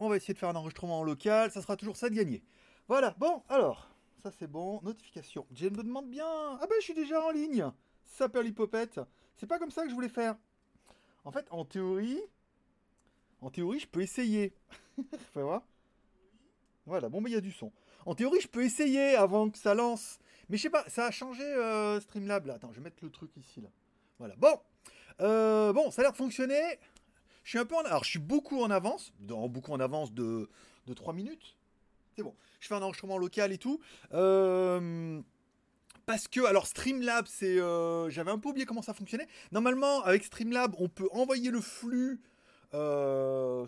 on va essayer de faire un enregistrement en local, ça sera toujours ça de gagner. Voilà, bon, alors, ça c'est bon, notification. Jane me demande bien, ah ben je suis déjà en ligne, ça l'hypopète. C'est pas comme ça que je voulais faire. En fait, en théorie, en théorie, je peux essayer. Faut voir. Voilà, bon, mais il y a du son. En théorie, je peux essayer avant que ça lance. Mais je sais pas, ça a changé euh, Streamlab. Attends, je vais mettre le truc ici là. Voilà, bon. Euh, bon, ça a l'air de fonctionner. Je suis un peu en... Alors, je suis beaucoup en avance. Beaucoup en avance de, de 3 minutes. C'est bon. Je fais un enregistrement local et tout. Euh, parce que, alors Streamlab, c'est, j'avais un peu oublié comment ça fonctionnait. Normalement, avec Streamlab, on peut envoyer le flux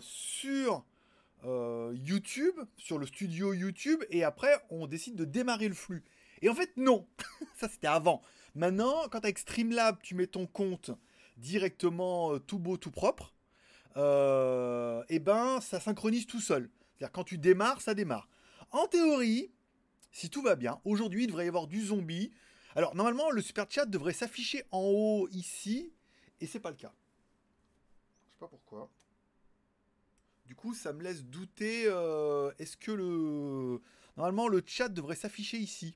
sur euh, YouTube, sur le studio YouTube, et après on décide de démarrer le flux. Et en fait, non, ça c'était avant. Maintenant, quand avec Streamlab, tu mets ton compte directement euh, tout beau, tout propre, euh, eh ben ça synchronise tout seul. C'est-à-dire quand tu démarres, ça démarre. En théorie, si tout va bien, aujourd'hui il devrait y avoir du zombie. Alors normalement le super chat devrait s'afficher en haut ici, et c'est pas le cas. Je sais pas pourquoi. Du coup, ça me laisse douter. Euh, est-ce que le. Normalement, le chat devrait s'afficher ici?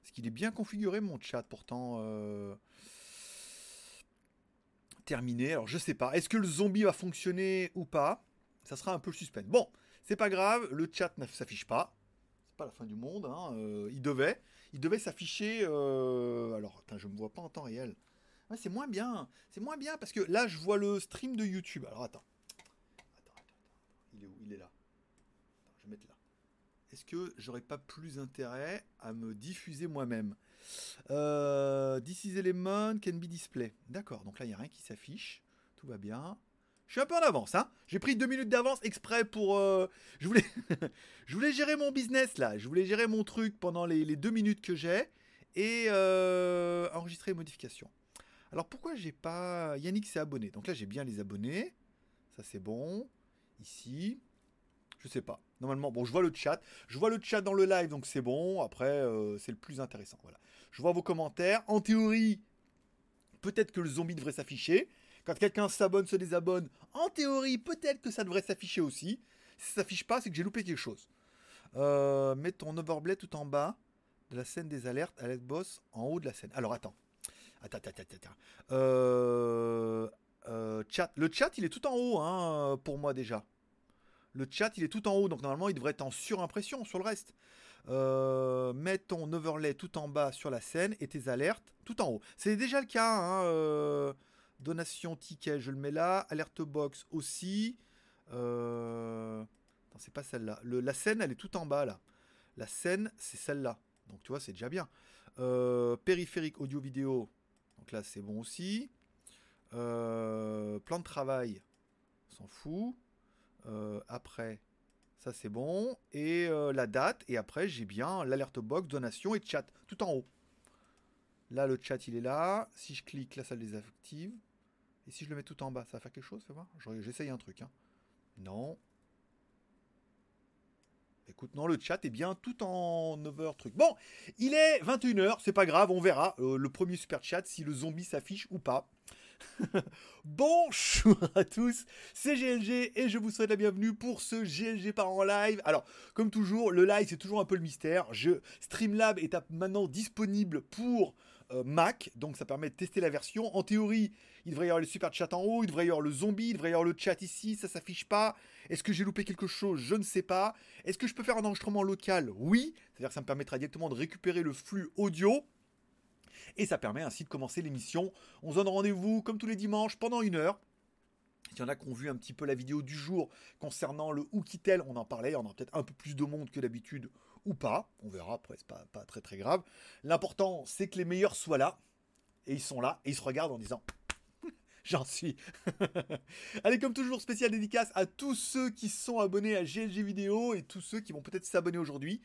Parce qu'il est bien configuré, mon chat, pourtant. Euh, Alors, je sais pas. Est-ce que le zombie va fonctionner ou pas? Ça sera un peu le suspense. Bon, c'est pas grave. Le chat ne s'affiche pas. C'est pas la fin du monde. Hein, euh, il devait. Il devait s'afficher. Alors, attends, je me vois pas en temps réel. c'est moins bien. C'est moins bien parce que là, je vois le stream de YouTube. Alors, attends. Il est là. je vais mettre là. Est-ce que j'aurais pas plus intérêt à me diffuser moi-même? Euh, This is Element can be display. D'accord, donc là il n'y a rien qui s'affiche. Tout va bien. Je suis un peu en avance, hein. J'ai pris deux minutes d'avance exprès pour. Euh, je voulais, je voulais gérer mon business là. Je voulais gérer mon truc pendant les, deux minutes que j'ai et euh, enregistrer les modifications. Alors pourquoi j'ai pas Yannick s'est abonné. Donc là j'ai bien les abonnés. Ça c'est bon. Ici. Je sais pas. Normalement, bon, je vois le chat. Je vois le chat dans le live, donc c'est bon. Après, c'est le plus intéressant. Voilà. Je vois vos commentaires. En théorie, peut-être que le zombie devrait s'afficher. Quand quelqu'un s'abonne, se désabonne, en théorie, peut-être que ça devrait s'afficher aussi. Si ça s'affiche pas, c'est que j'ai loupé quelque chose. Euh, mets ton overblade tout en bas de la scène des alertes, alerte boss en haut de la scène. Alors attends. Attends, attends, attends, attends. Euh, euh, chat. Le chat, il est tout en haut hein, pour moi déjà. Le chat, il est tout en haut, donc normalement, il devrait être en surimpression sur le reste. Euh, mets ton overlay tout en bas sur la scène et tes alertes tout en haut. C'est déjà le cas. Hein, euh, donation ticket, je le mets là. Alerte box aussi. Euh... c'est pas celle-là. La scène, elle est tout en bas là. La scène, c'est celle-là. Donc tu vois, c'est déjà bien. Périphérique audio-vidéo. Donc là, c'est bon aussi. Plan de travail, s'en fout. Après, ça c'est bon. Et euh, la date. Et après, j'ai bien l'alerte box, donation et chat, tout en haut. Là, le chat, il est là. Si je clique, là, ça le désactive. Et si je le mets tout en bas, ça va faire quelque chose, fais voir J'essaye un truc. Hein. Non. Écoute, non, le chat est bien tout en over truc. Bon, il est 21h, c'est pas grave, on verra le premier super chat si le zombie s'affiche ou pas. Bonjour à tous, c'est GLG et je vous souhaite la bienvenue pour ce GLG par en live. Alors, comme toujours, le live c'est toujours un peu le mystère. Je, Streamlab est maintenant disponible pour euh, Mac, donc ça permet de tester la version. En théorie, il devrait y avoir le super chat en haut, il devrait y avoir le zombie, il devrait y avoir le chat ici, ça s'affiche pas. Est-ce que j'ai loupé quelque chose? Je ne sais pas. Est-ce que je peux faire un enregistrement local? Oui, c'est-à-dire que ça me permettra directement de récupérer le flux audio. Et ça permet ainsi de commencer l'émission. On se donne rendez-vous comme tous les dimanches pendant une heure. Il y en a qui ont vu un petit peu la vidéo du jour concernant le Oukitel, on en parlait, on a peut-être un peu plus de monde que d'habitude ou pas, on verra, après c'est pas, très très grave. L'important c'est que les meilleurs soient là, et ils sont là, et ils se regardent en disant J'en suis. Allez, comme toujours, spécial dédicace à tous ceux qui sont abonnés à GLG Vidéo et tous ceux qui vont peut-être s'abonner aujourd'hui.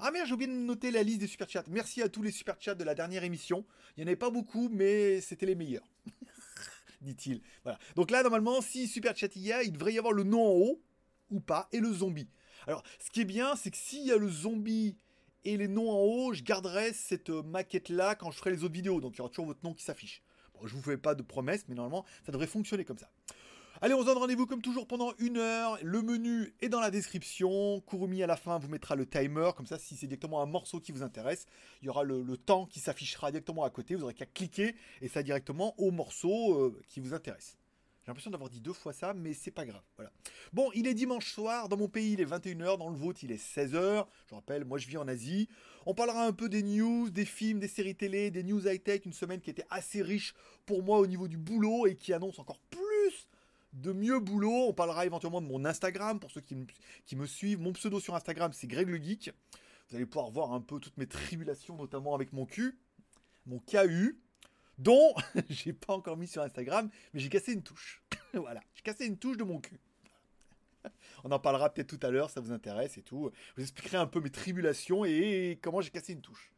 Ah merde, j'ai oublié de noter la liste des super chats. Merci à tous les super chats de la dernière émission. Il n'y en avait pas beaucoup, mais c'était les meilleurs. Dit-il. Voilà. Donc là, normalement, si super chat il y a, il devrait y avoir le nom en haut ou pas et le zombie. Alors, ce qui est bien, c'est que s'il y a le zombie et les noms en haut, je garderai cette euh, maquette là quand je ferai les autres vidéos. Donc il y aura toujours votre nom qui s'affiche. Bon, je vous fais pas de promesses, mais normalement, ça devrait fonctionner comme ça. Allez, on se donne rendez-vous comme toujours pendant une heure. Le menu est dans la description. Kurumi à la fin vous mettra le timer. Comme ça, si c'est directement un morceau qui vous intéresse, il y aura le, temps qui s'affichera directement à côté. Vous aurez qu'à cliquer et ça directement au morceau euh, qui vous intéresse. J'ai l'impression d'avoir dit deux fois ça, mais c'est pas grave. Voilà. Bon, il est dimanche soir. Dans mon pays, il est 21h. Dans le vôtre, il est 16h. Je rappelle, moi, je vis en Asie. On parlera un peu des news, des films, des séries télé, des news high-tech. Une semaine qui était assez riche pour moi au niveau du boulot et qui annonce encore plus de mieux boulot. On parlera éventuellement de mon Instagram pour ceux qui me, suivent. Mon pseudo sur Instagram, c'est Greg le Geek. Vous allez pouvoir voir un peu toutes mes tribulations, notamment avec mon cul, mon KU, dont j'ai pas encore mis sur Instagram, mais j'ai cassé une touche. voilà, j'ai cassé une touche de mon cul. On en parlera peut-être tout à l'heure, ça vous intéresse et tout. Je vous expliquerai un peu mes tribulations et comment j'ai cassé une touche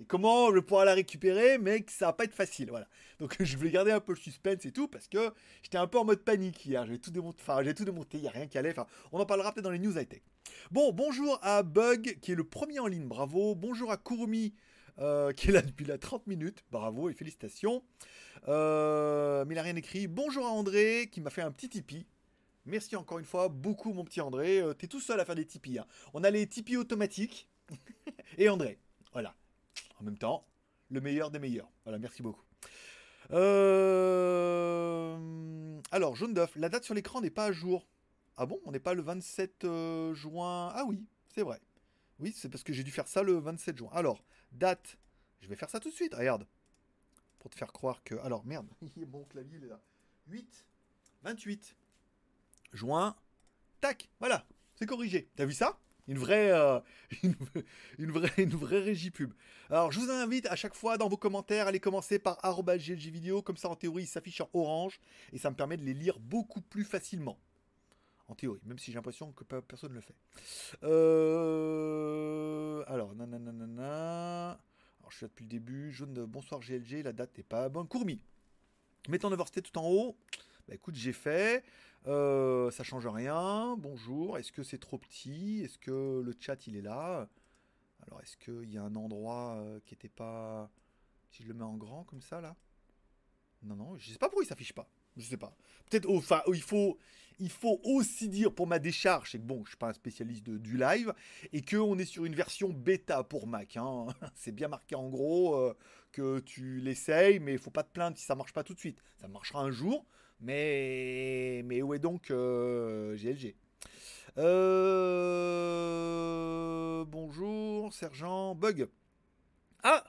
et comment je vais pouvoir la récupérer, mais que ça va pas être facile, voilà. Donc je voulais garder un peu le suspense et tout, parce que j'étais un peu en mode panique hier, j'ai tout démonté, enfin j'ai tout démonté, il n'y a rien qui allait, enfin on en parlera peut-être dans les news high-tech. Bon, bonjour à Bug, qui est le premier en ligne, bravo, bonjour à Kurumi, euh, qui est là depuis la 30 minutes, bravo et félicitations. Euh, mais il n'a rien écrit, bonjour à André, qui m'a fait un petit Tipeee, Merci encore une fois, beaucoup mon petit André. Euh, t'es tout seul à faire des Tipeee. Hein. On a les Tipeee automatiques. et André. Voilà en même temps, le meilleur des meilleurs. Voilà, merci beaucoup. Euh, alors, jaune d'œuf, la date sur l'écran n'est pas à jour. Ah bon On n'est pas le 27 euh, juin Ah oui, c'est vrai. Oui, c'est parce que j'ai dû faire ça le 27 juin. Alors, date, je vais faire ça tout de suite, regarde. Pour te faire croire que... Alors, merde, mon clavier il est là. 8, 28 juin, tac, voilà, c'est corrigé. T'as vu ça? Une vraie, euh, une, vraie, une vraie régie pub. Alors, je vous invite à chaque fois dans vos commentaires à les commencer par vidéo, comme ça en théorie ils s'affichent en orange et ça me permet de les lire beaucoup plus facilement. En théorie, même si j'ai l'impression que personne ne le fait. Euh, alors, nanana. Alors, je suis là depuis le début. Jaune bonsoir GLG, la date n'est pas bonne. Courmi. Mettons Neversté tout en haut. Bah écoute, j'ai fait. Euh, ça change rien. Bonjour. Est-ce que c'est trop petit? Est-ce que le chat il est là? Alors est-ce qu'il y a un endroit euh, qui n'était pas. Si je le mets en grand comme ça là? Non, non, je sais pas pourquoi il s'affiche pas. Je sais pas. Peut-être, enfin, il faut, il faut aussi dire pour ma décharge, c'est que bon, je suis pas un spécialiste du live et que on est sur une version bêta pour Mac. Hein. C'est bien marqué en gros euh, que tu l'essayes, mais il faut pas te plaindre si ça marche pas tout de suite. Ça marchera un jour. Mais, mais où est donc GLG euh, euh, Bonjour, sergent Bug. Ah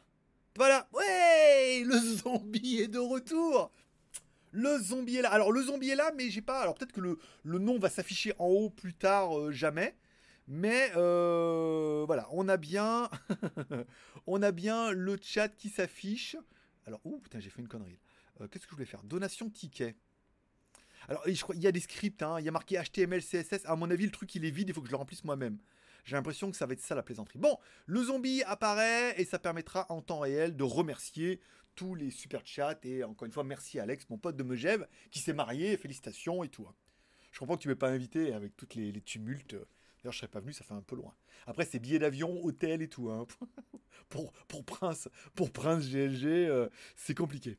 Voilà Ouais Le zombie est de retour le zombie est là. Alors le zombie est là, mais j'ai pas. Alors peut-être que le, nom va s'afficher en haut plus tard, euh, jamais. Mais voilà, on a bien, on a bien le chat qui s'affiche. Alors, ouh, putain, j'ai fait une connerie. Qu'est-ce que je voulais faire? Donation ticket. Alors, il y a des scripts, hein, il y a marqué HTML, CSS. À mon avis, le truc, il est vide, il faut que je le remplisse moi-même. J'ai l'impression que ça va être ça la plaisanterie. Bon, le zombie apparaît et ça permettra en temps réel de remercier tous les super chats. Et encore une fois, merci Alex, mon pote de Megève, qui s'est marié. Félicitations et tout. Hein. Je comprends que tu ne m'aies pas invité avec toutes les, tumultes. D'ailleurs, je serais pas venu, ça fait un peu loin. Après, c'est billets d'avion, hôtel et tout. Hein. pour, Prince, pour Prince GLG, euh, c'est compliqué.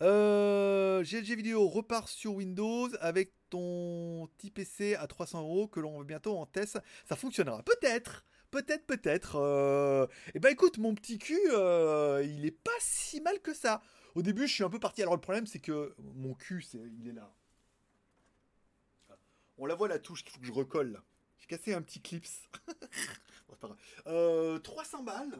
Euh, GLG Vidéo repart sur Windows avec ton petit PC à 300 euros que l'on va bientôt en test. Ça fonctionnera peut-être. Peut-être, peut-être. Euh... Eh ben écoute, mon petit cul, euh, il est pas si mal que ça. Au début, je suis un peu parti. Alors le problème, c'est que mon cul, il est là. On la voit la touche qu'il faut que je recolle. J'ai cassé un petit clips. 300 euh, balles.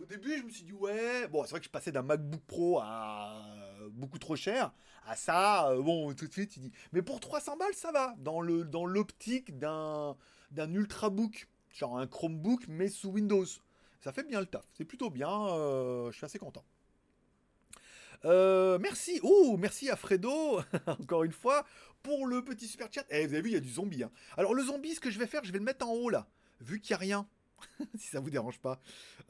Au début, je me suis dit, ouais, bon, c'est vrai que je passais d'un MacBook Pro à beaucoup trop cher, à ça, euh, bon, tout de suite, tu dis, mais pour 300 balles, ça va, dans le dans l'optique d'un d'un Ultrabook, genre un Chromebook, mais sous Windows. Ça fait bien le taf, c'est plutôt bien, euh, je suis assez content. Euh, merci, oh, merci à Fredo, encore une fois, pour le petit super chat. Eh, vous avez vu, il y a du zombie. Hein. Alors, le zombie, ce que je vais faire, je vais le mettre en haut là, vu qu'il n'y a rien. si ça vous dérange pas.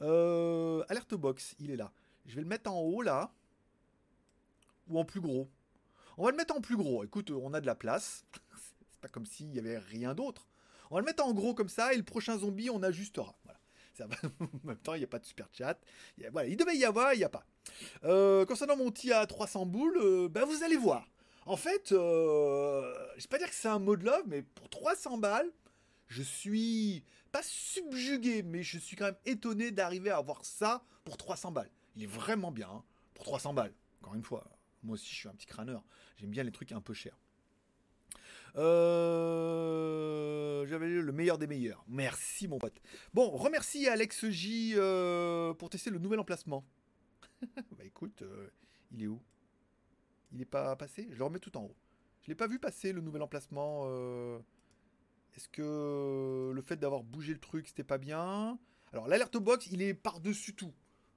Euh, alerte box, il est là. Je vais le mettre en haut là. Ou en plus gros. On va le mettre en plus gros. Écoute, on a de la place. C'est pas comme s'il y avait rien d'autre. On va le mettre en gros comme ça et le prochain zombie, on ajustera. Voilà. en même temps, il n'y a pas de super chat. Il, voilà, il devait y avoir, il n'y a pas. Euh, concernant mon TIA à 300 boules, euh, ben vous allez voir. En fait, euh, je vais pas dire que c'est un mot de love, mais pour 300 balles, je suis pas subjugué, mais je suis quand même étonné d'arriver à avoir ça pour 300 balles. Il est vraiment bien hein, pour 300 balles. Encore une fois, moi aussi je suis un petit crâneur. J'aime bien les trucs un peu chers. Euh, J'avais le meilleur des meilleurs. Merci mon pote. Bon, remercie Alex J euh, pour tester le nouvel emplacement. bah écoute, euh, il est où? Il n'est pas passé Je le remets tout en haut. Je l'ai pas vu passer le nouvel emplacement. euh. Est-ce que le fait d'avoir bougé le truc, c'était pas bien? Alors l'alerte box, il est par-dessus tout.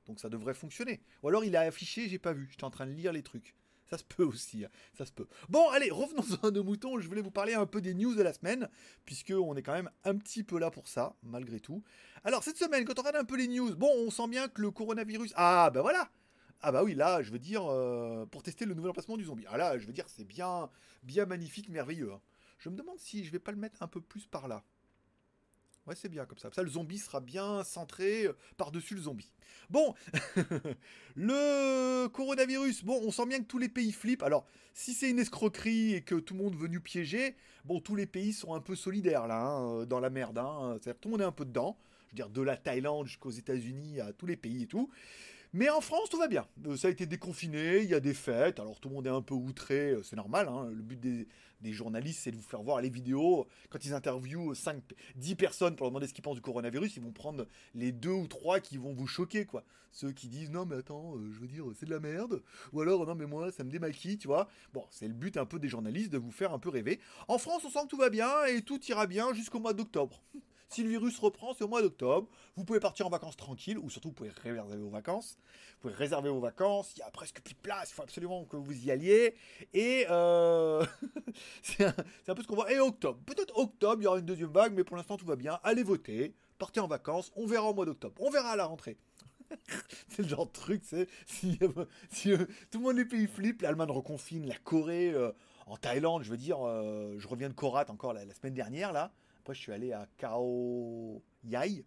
Donc ça devrait fonctionner. Ou alors il a affiché, j'ai pas vu. J'étais en train de lire les trucs. Ça se peut aussi, hein. ça se peut. Bon, allez, revenons à nos moutons. Je voulais vous parler un peu des news de la semaine, puisque on est quand même un petit peu là pour ça, malgré tout. Alors cette semaine, quand on regarde un peu les news, bon, on sent bien que le coronavirus. Ah, bah voilà. Ah bah oui, là, je veux dire, euh, pour tester le nouvel emplacement du zombie. Ah là, je veux dire, c'est bien, bien magnifique, merveilleux. hein. Je me demande si je vais pas le mettre un peu plus par là. Ouais, c'est bien comme ça. Ça, le zombie sera bien centré euh, par-dessus le zombie. Bon, le coronavirus, bon, on sent bien que tous les pays flippent. Alors, si c'est une escroquerie et que tout le monde est venu piéger, bon, tous les pays sont un peu solidaires là, hein, dans la merde. Hein. Tout le monde est un peu dedans. Je veux dire, de la Thaïlande jusqu'aux États-Unis, à tous les pays et tout. Mais en France, tout va bien. Euh, ça a été déconfiné, il y a des fêtes, alors tout le monde est un peu outré, euh, c'est normal. hein. Le but des, journalistes, c'est de vous faire voir les vidéos. Quand ils interviewent 5, 10 personnes pour leur demander ce qu'ils pensent du coronavirus, ils vont prendre les deux ou trois qui vont vous choquer, quoi. Ceux qui disent non, mais attends, euh, je veux dire, c'est de la merde. Ou alors, non, mais moi, ça me démaquille, tu vois. Bon, c'est le but un peu des journalistes de vous faire un peu rêver. En France, on sent que tout va bien et tout ira bien jusqu'au mois d'octobre. Si le virus reprend, c'est au mois d'octobre. Vous pouvez partir en vacances tranquille, ou surtout vous pouvez réserver vos vacances. Vous pouvez réserver vos vacances. Il y a presque plus de place. Il faut absolument que vous y alliez. Et euh, c'est un, peu ce qu'on voit. Et octobre. Peut-être octobre, il y aura une deuxième vague, mais pour l'instant tout va bien. Allez voter. Partez en vacances. On verra au mois d'octobre. On verra à la rentrée. c'est le genre de truc, c'est si, euh, euh, tout le monde les pays flippent, l'Allemagne reconfine, la Corée, en Thaïlande, je veux dire, je reviens de Korat encore la, la semaine dernière là. Je suis allé à Yai.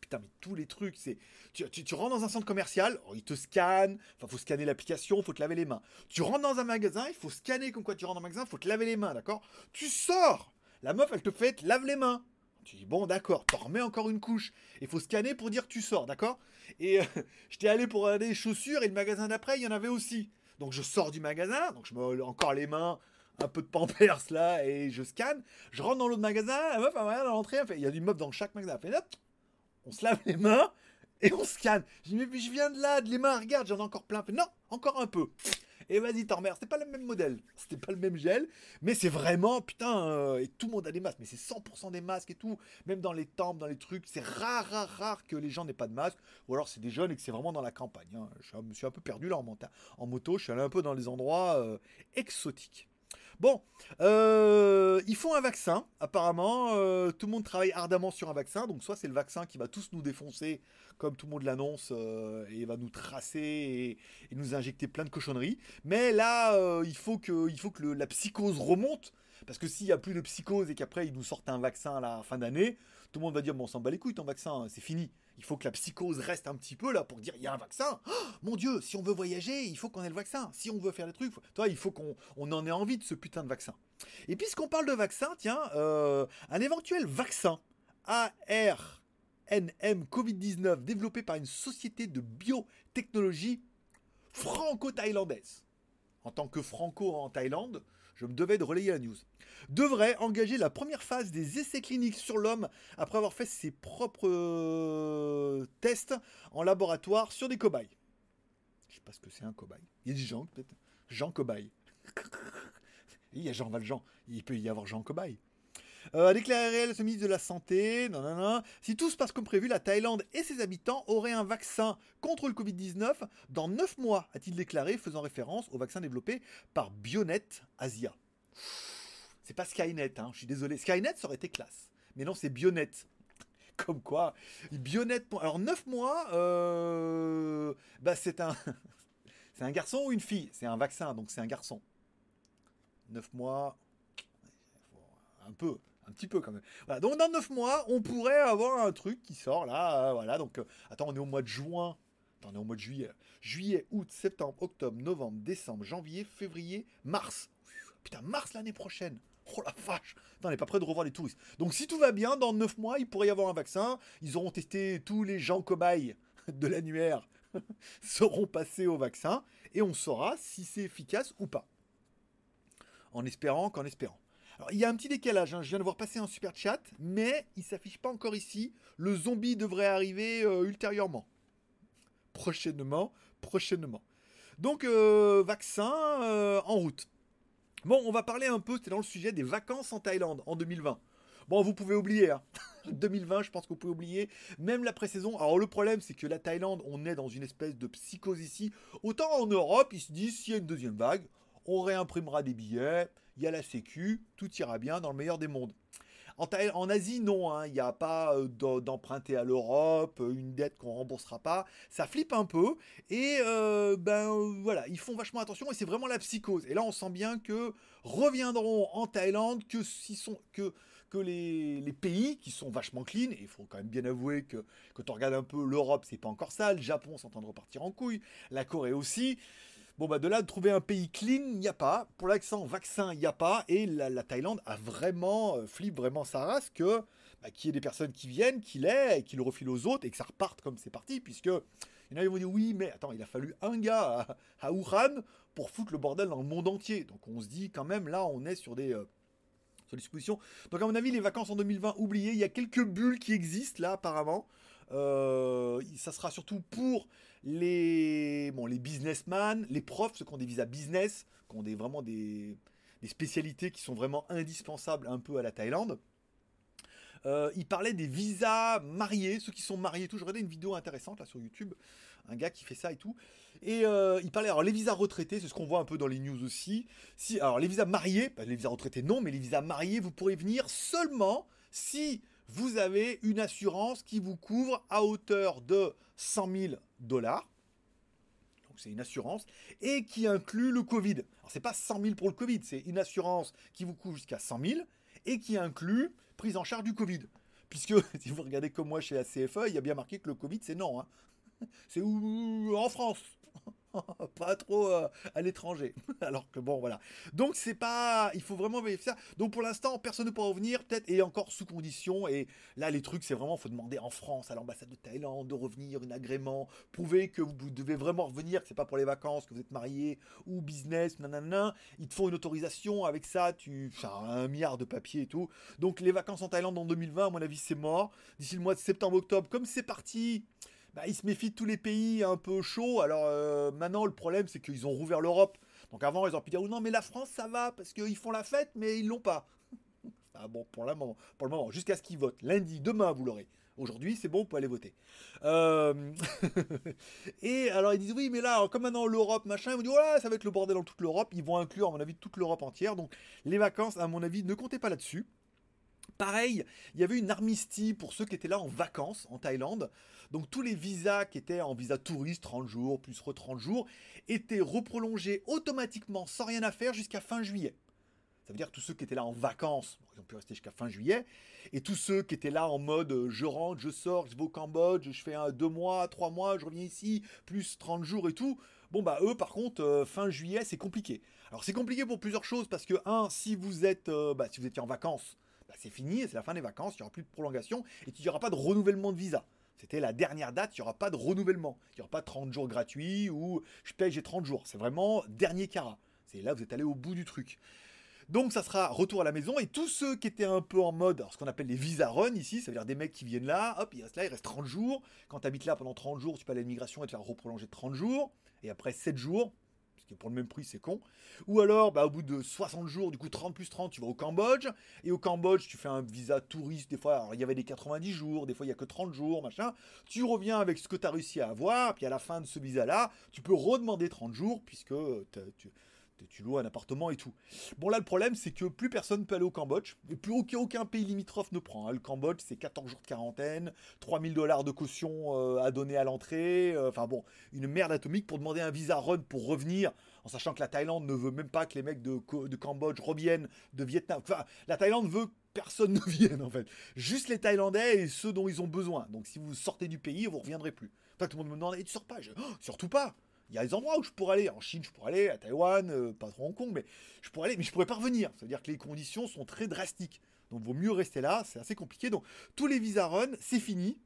Putain, mais tous les trucs, c'est. Tu, rentres dans un centre commercial, oh, ils te scannent, enfin, faut scanner l'application, faut te laver les mains. Tu rentres dans un magasin, il faut scanner comme quoi tu rentres dans un magasin, faut te laver les mains, d'accord? Tu sors La meuf, elle te fait, te lave les mains. Tu dis, bon, d'accord, t'en remets encore une couche. Il faut scanner pour dire que tu sors, d'accord? Et euh, j'étais allé pour aller des chaussures et le magasin d'après, il y en avait aussi. Donc je sors du magasin, donc je me encore les mains, un peu de pampers là, et je scanne. Je rentre dans l'autre magasin, la meuf, elle à l'entrée, il y a une meuf dans chaque magasin. Elle fait, hop, on se lave les mains et on scanne. Je dis, mais je viens de là, de les mains, regarde, j'en ai encore plein. Fait, non, encore un peu. Et vas-y, t'en remets. C'était pas le même modèle, c'était pas le même gel, mais c'est vraiment, putain, euh, et tout le monde a des masques, mais c'est 100% des masques et tout, même dans les temples, dans les trucs, c'est rare, rare, rare que les gens n'aient pas de masque, ou alors c'est des jeunes et que c'est vraiment dans la campagne. hein. Je me suis un peu perdu là en, en moto, je suis allé un peu dans les endroits euh, exotiques. Bon, euh, ils font un vaccin, apparemment. euh, tout le monde travaille ardemment sur un vaccin. Donc, soit c'est le vaccin qui va tous nous défoncer, comme tout le monde l'annonce, euh, et va nous tracer et, nous injecter plein de cochonneries. Mais là, euh, il faut que, il faut que la psychose remonte. Parce que s'il n'y a plus de psychose et qu'après ils nous sortent un vaccin à la fin d'année, tout le monde va dire Bon, on s'en bat les couilles ton vaccin, c'est fini. Il faut que la psychose reste un petit peu là pour dire Il y a un vaccin. Oh, mon Dieu, si on veut voyager, il faut qu'on ait le vaccin. Si on veut faire des trucs, toi, il faut qu'on on en ait envie de ce putain de vaccin. Et puisqu'on parle de vaccin, tiens, euh, un éventuel vaccin ARNM Covid-19 développé par une société de biotechnologie franco-thaïlandaise. En tant que franco en Thaïlande, je me devais de relayer la news. Devrait engager la première phase des essais cliniques sur l'homme après avoir fait ses propres euh, tests en laboratoire sur des cobayes. Je sais pas ce que c'est un cobaye. Il y a des gens peut-être. Jean cobaye. Il y a Jean Valjean. Il peut y avoir Jean cobaye. Euh, a déclaré le ministre de la Santé, non. Si tout se passe comme prévu, la Thaïlande et ses habitants auraient un vaccin contre le Covid-19 dans 9 mois, a-t-il déclaré, faisant référence au vaccin développé par Bionet Asia. C'est pas Skynet, hein, je suis désolé. Skynet, ça aurait été classe. Mais non, c'est Bionet. Comme quoi, Bionet. Alors, 9 mois, euh, bah, c'est un. c'est un garçon ou une fille? C'est un vaccin, donc c'est un garçon. 9 mois. Un peu, un petit peu quand même. Voilà, donc dans 9 mois, on pourrait avoir un truc qui sort là. euh, voilà, donc euh, attends, on est au mois de juin on est au mois de juillet. Juillet, août, septembre, octobre, novembre, décembre, janvier, février, mars. Putain, mars l'année prochaine. Oh la vache On n'est pas prêt de revoir les touristes. Donc si tout va bien, dans 9 mois, il pourrait y avoir un vaccin. Ils auront testé tous les gens cobayes de l'annuaire seront passés au vaccin et on saura si c'est efficace ou pas. En espérant qu'en espérant. Il y a un petit décalage, hein. je viens de voir passer un super chat, mais il s'affiche pas encore ici. Le zombie devrait arriver euh, ultérieurement. Prochainement, prochainement. Donc, euh, vaccin euh, en route. Bon, on va parler un peu, c'était dans le sujet des vacances en Thaïlande en 2020. Bon, vous pouvez oublier. 2020, hein. je pense vous pouvez oublier. Même la pré-saison. Alors, le problème, c'est que la Thaïlande, on est dans une espèce de psychose ici. Autant en Europe, ils se disent, s'il y a une deuxième vague, on réimprimera des billets, il y a la sécu, tout ira bien dans le meilleur des mondes. En, Asie, non, hein. il n'y a pas euh, d'emprunter à l'Europe, euh, une dette qu'on remboursera pas. Ça flippe un peu. Et euh, ben voilà, ils font vachement attention et c'est vraiment la psychose. Et là, on sent bien que reviendront en Thaïlande que, sont, que, que les, pays qui sont vachement clean, et il faut quand même bien avouer que quand on regarde un peu l'Europe, c'est pas encore ça, le Japon s'entend repartir en couille, la Corée aussi. Bon, bah de là, de trouver un pays clean, il n'y a pas. Pour l'accent vaccin, il n'y a pas. Et la, Thaïlande a vraiment, euh, flippe vraiment sa race que bah, qu'il y ait des personnes qui viennent, qui l'aient, et qui le refilent aux autres, et que ça reparte comme c'est parti, puisque il y en a qui vont dire oui, mais attends, il a fallu un gars à, Wuhan pour foutre le bordel dans le monde entier. Donc on se dit quand même, là, on est sur des. Euh, sur des. Donc à mon avis, les vacances en 2020, oubliées. Il y a quelques bulles qui existent là apparemment. Euh, ça sera surtout pour les, bon, les businessmen, les profs, ceux qui ont des visas business, qui ont des, vraiment des, spécialités qui sont vraiment indispensables un peu à la Thaïlande. Euh, il parlait des visas mariés, ceux qui sont mariés. Tout, je regardais une vidéo intéressante là sur YouTube, un gars qui fait ça et tout. Et euh, il parlait alors les visas retraités, c'est ce qu'on voit un peu dans les news aussi. Si alors les visas mariés, les visas retraités non, mais les visas mariés, vous pourrez venir seulement si vous avez une assurance qui vous couvre à hauteur de 100 000 dollars. Donc c'est une assurance et qui inclut le Covid. Alors c'est pas 100 000 pour le Covid, c'est une assurance qui vous couvre jusqu'à 100 000 et qui inclut prise en charge du Covid. Puisque si vous regardez comme moi chez la CFE, il y a bien marqué que le Covid c'est non. Hein. C'est en France. pas trop euh, à l'étranger. Alors que bon, voilà. Donc c'est pas, il faut vraiment vérifier ça. Donc pour l'instant, personne ne pourra revenir, peut-être, et encore sous condition. Et là, les trucs, c'est vraiment, faut demander en France, à l'ambassade de Thaïlande, de revenir, un agrément, prouver que vous devez vraiment revenir, que c'est pas pour les vacances, que vous êtes marié ou business, nanana. Ils te font une autorisation. Avec ça, tu, as un milliard de papiers et tout. Donc les vacances en Thaïlande en 2020, à mon avis, c'est mort. D'ici le mois de septembre-octobre, comme c'est parti. Bah, ils se méfient de tous les pays un peu chauds. Alors euh, maintenant, le problème, c'est qu'ils ont rouvert l'Europe. Donc avant, ils ont pu dire non, mais la France, ça va, parce qu'ils font la fête, mais ils l'ont pas. ah bon, pour le moment, pour le moment jusqu'à ce qu'ils votent. Lundi, demain, vous l'aurez. Aujourd'hui, c'est bon, vous pouvez aller voter. Euh, et alors, ils disent oui, mais là, comme maintenant l'Europe, machin, ils vont dire voilà, ça va être le bordel dans toute l'Europe. Ils vont inclure, à mon avis, toute l'Europe entière. Donc, les vacances, à mon avis, ne comptez pas là-dessus. Pareil, il y avait une armistie pour ceux qui étaient là en vacances en Thaïlande. Donc tous les visas qui étaient en visa touriste 30 jours plus re 30 jours étaient reprolongés automatiquement sans rien à faire jusqu'à fin juillet. Ça veut dire tous ceux qui étaient là en vacances, ils ont pu rester jusqu'à fin juillet, et tous ceux qui étaient là en mode euh, je rentre, je sors, je vais au Cambodge, je fais un, deux mois, trois mois, je reviens ici, plus 30 jours et tout. Bon bah eux par contre euh, fin juillet c'est compliqué. Alors c'est compliqué pour plusieurs choses parce que un si vous êtes euh, bah, si vous étiez en vacances, bah, c'est fini, c'est la fin des vacances, il n'y aura plus de prolongation et il n'y aura pas de renouvellement de visa. C'était la dernière date, il n'y aura pas de renouvellement. Il n'y aura pas 30 jours gratuits ou je paye, j'ai 30 jours. C'est vraiment dernier carat. C'est là, vous êtes allé au bout du truc. Donc ça sera retour à la maison et tous ceux qui étaient un peu en mode, ce qu'on appelle les visa run ici, ça veut dire des mecs qui viennent là, hop, ils restent là, ils restent 30 jours. Quand tu habites là pendant 30 jours, tu peux aller à l'immigration et te faire reprolonger de 30 jours. Et après 7 jours, pour le même prix, c'est con. Ou alors, bah, au bout de 60 jours, du coup 30 plus 30, tu vas au Cambodge. Et au Cambodge, tu fais un visa touriste. Des fois, il y avait des 90 jours, des fois, il n'y a que 30 jours, machin. Tu reviens avec ce que tu as réussi à avoir. Puis à la fin de ce visa-là, tu peux redemander 30 jours, puisque tu, tu loues un appartement et tout. Bon là le problème c'est que plus personne peut aller au Cambodge, et plus aucun, pays limitrophe ne prend. Hein. Le Cambodge c'est 14 jours de quarantaine, 3000 dollars de caution euh, à donner à l'entrée, euh, enfin bon, une merde atomique pour demander un visa run pour revenir en sachant que la Thaïlande ne veut même pas que les mecs de, Cambodge reviennent, de Vietnam. Enfin, la Thaïlande veut personne ne vienne en fait. Juste les Thaïlandais et ceux dont ils ont besoin. Donc si vous sortez du pays, vous reviendrez plus. Enfin, tout le monde me demande, et tu sors pas? Oh, Surtout pas. Il y a des endroits où je pourrais aller. En Chine, je pourrais aller. À Taïwan, euh, pas trop Hong Kong, mais je pourrais aller. Mais je pourrais pas revenir. C'est-à-dire que les conditions sont très drastiques. Donc, vaut mieux rester là. C'est assez compliqué. Donc, tous les visa run, c'est fini.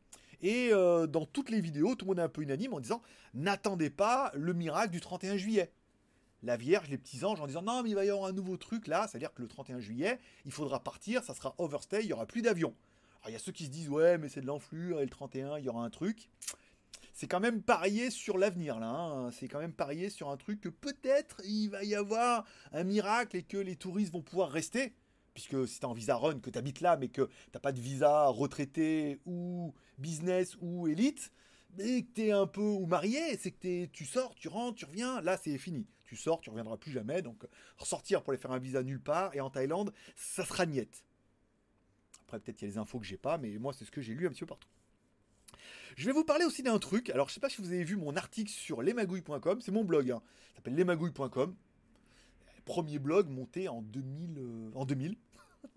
Et euh, dans toutes les vidéos, tout le monde est un peu unanime en disant n'attendez pas le miracle du 31 juillet. La Vierge, les petits anges en disant non, mais il va y avoir un nouveau truc là, c'est-à-dire que le 31 juillet, il faudra partir, ça sera overstay, il y aura plus d'avions. Alors il y a ceux qui se disent ouais, mais c'est de l'enflure et le 31, il y aura un truc c'est quand même parier sur l'avenir là. Hein. C'est quand même parier sur un truc que peut-être il va y avoir un miracle et que les touristes vont pouvoir rester. Puisque si t'es en visa run, que tu habites là, mais que t'as pas de visa retraité ou business ou élite, et que t'es un peu ou marié, c'est que tu sors, tu rentres, tu reviens, là c'est fini. Tu sors, tu reviendras plus jamais. Donc ressortir pour aller faire un visa nulle part et en Thaïlande, ça sera niette. Après peut-être qu'il y a les infos que j'ai pas, mais moi c'est ce que j'ai lu un petit peu partout. Je vais vous parler aussi d'un truc. Alors, je sais pas si vous avez vu mon article sur lesmagouilles.com. C'est mon blog. Hein. Ça s'appelle lesmagouilles.com. Premier blog monté en 2000. Euh, en 2000.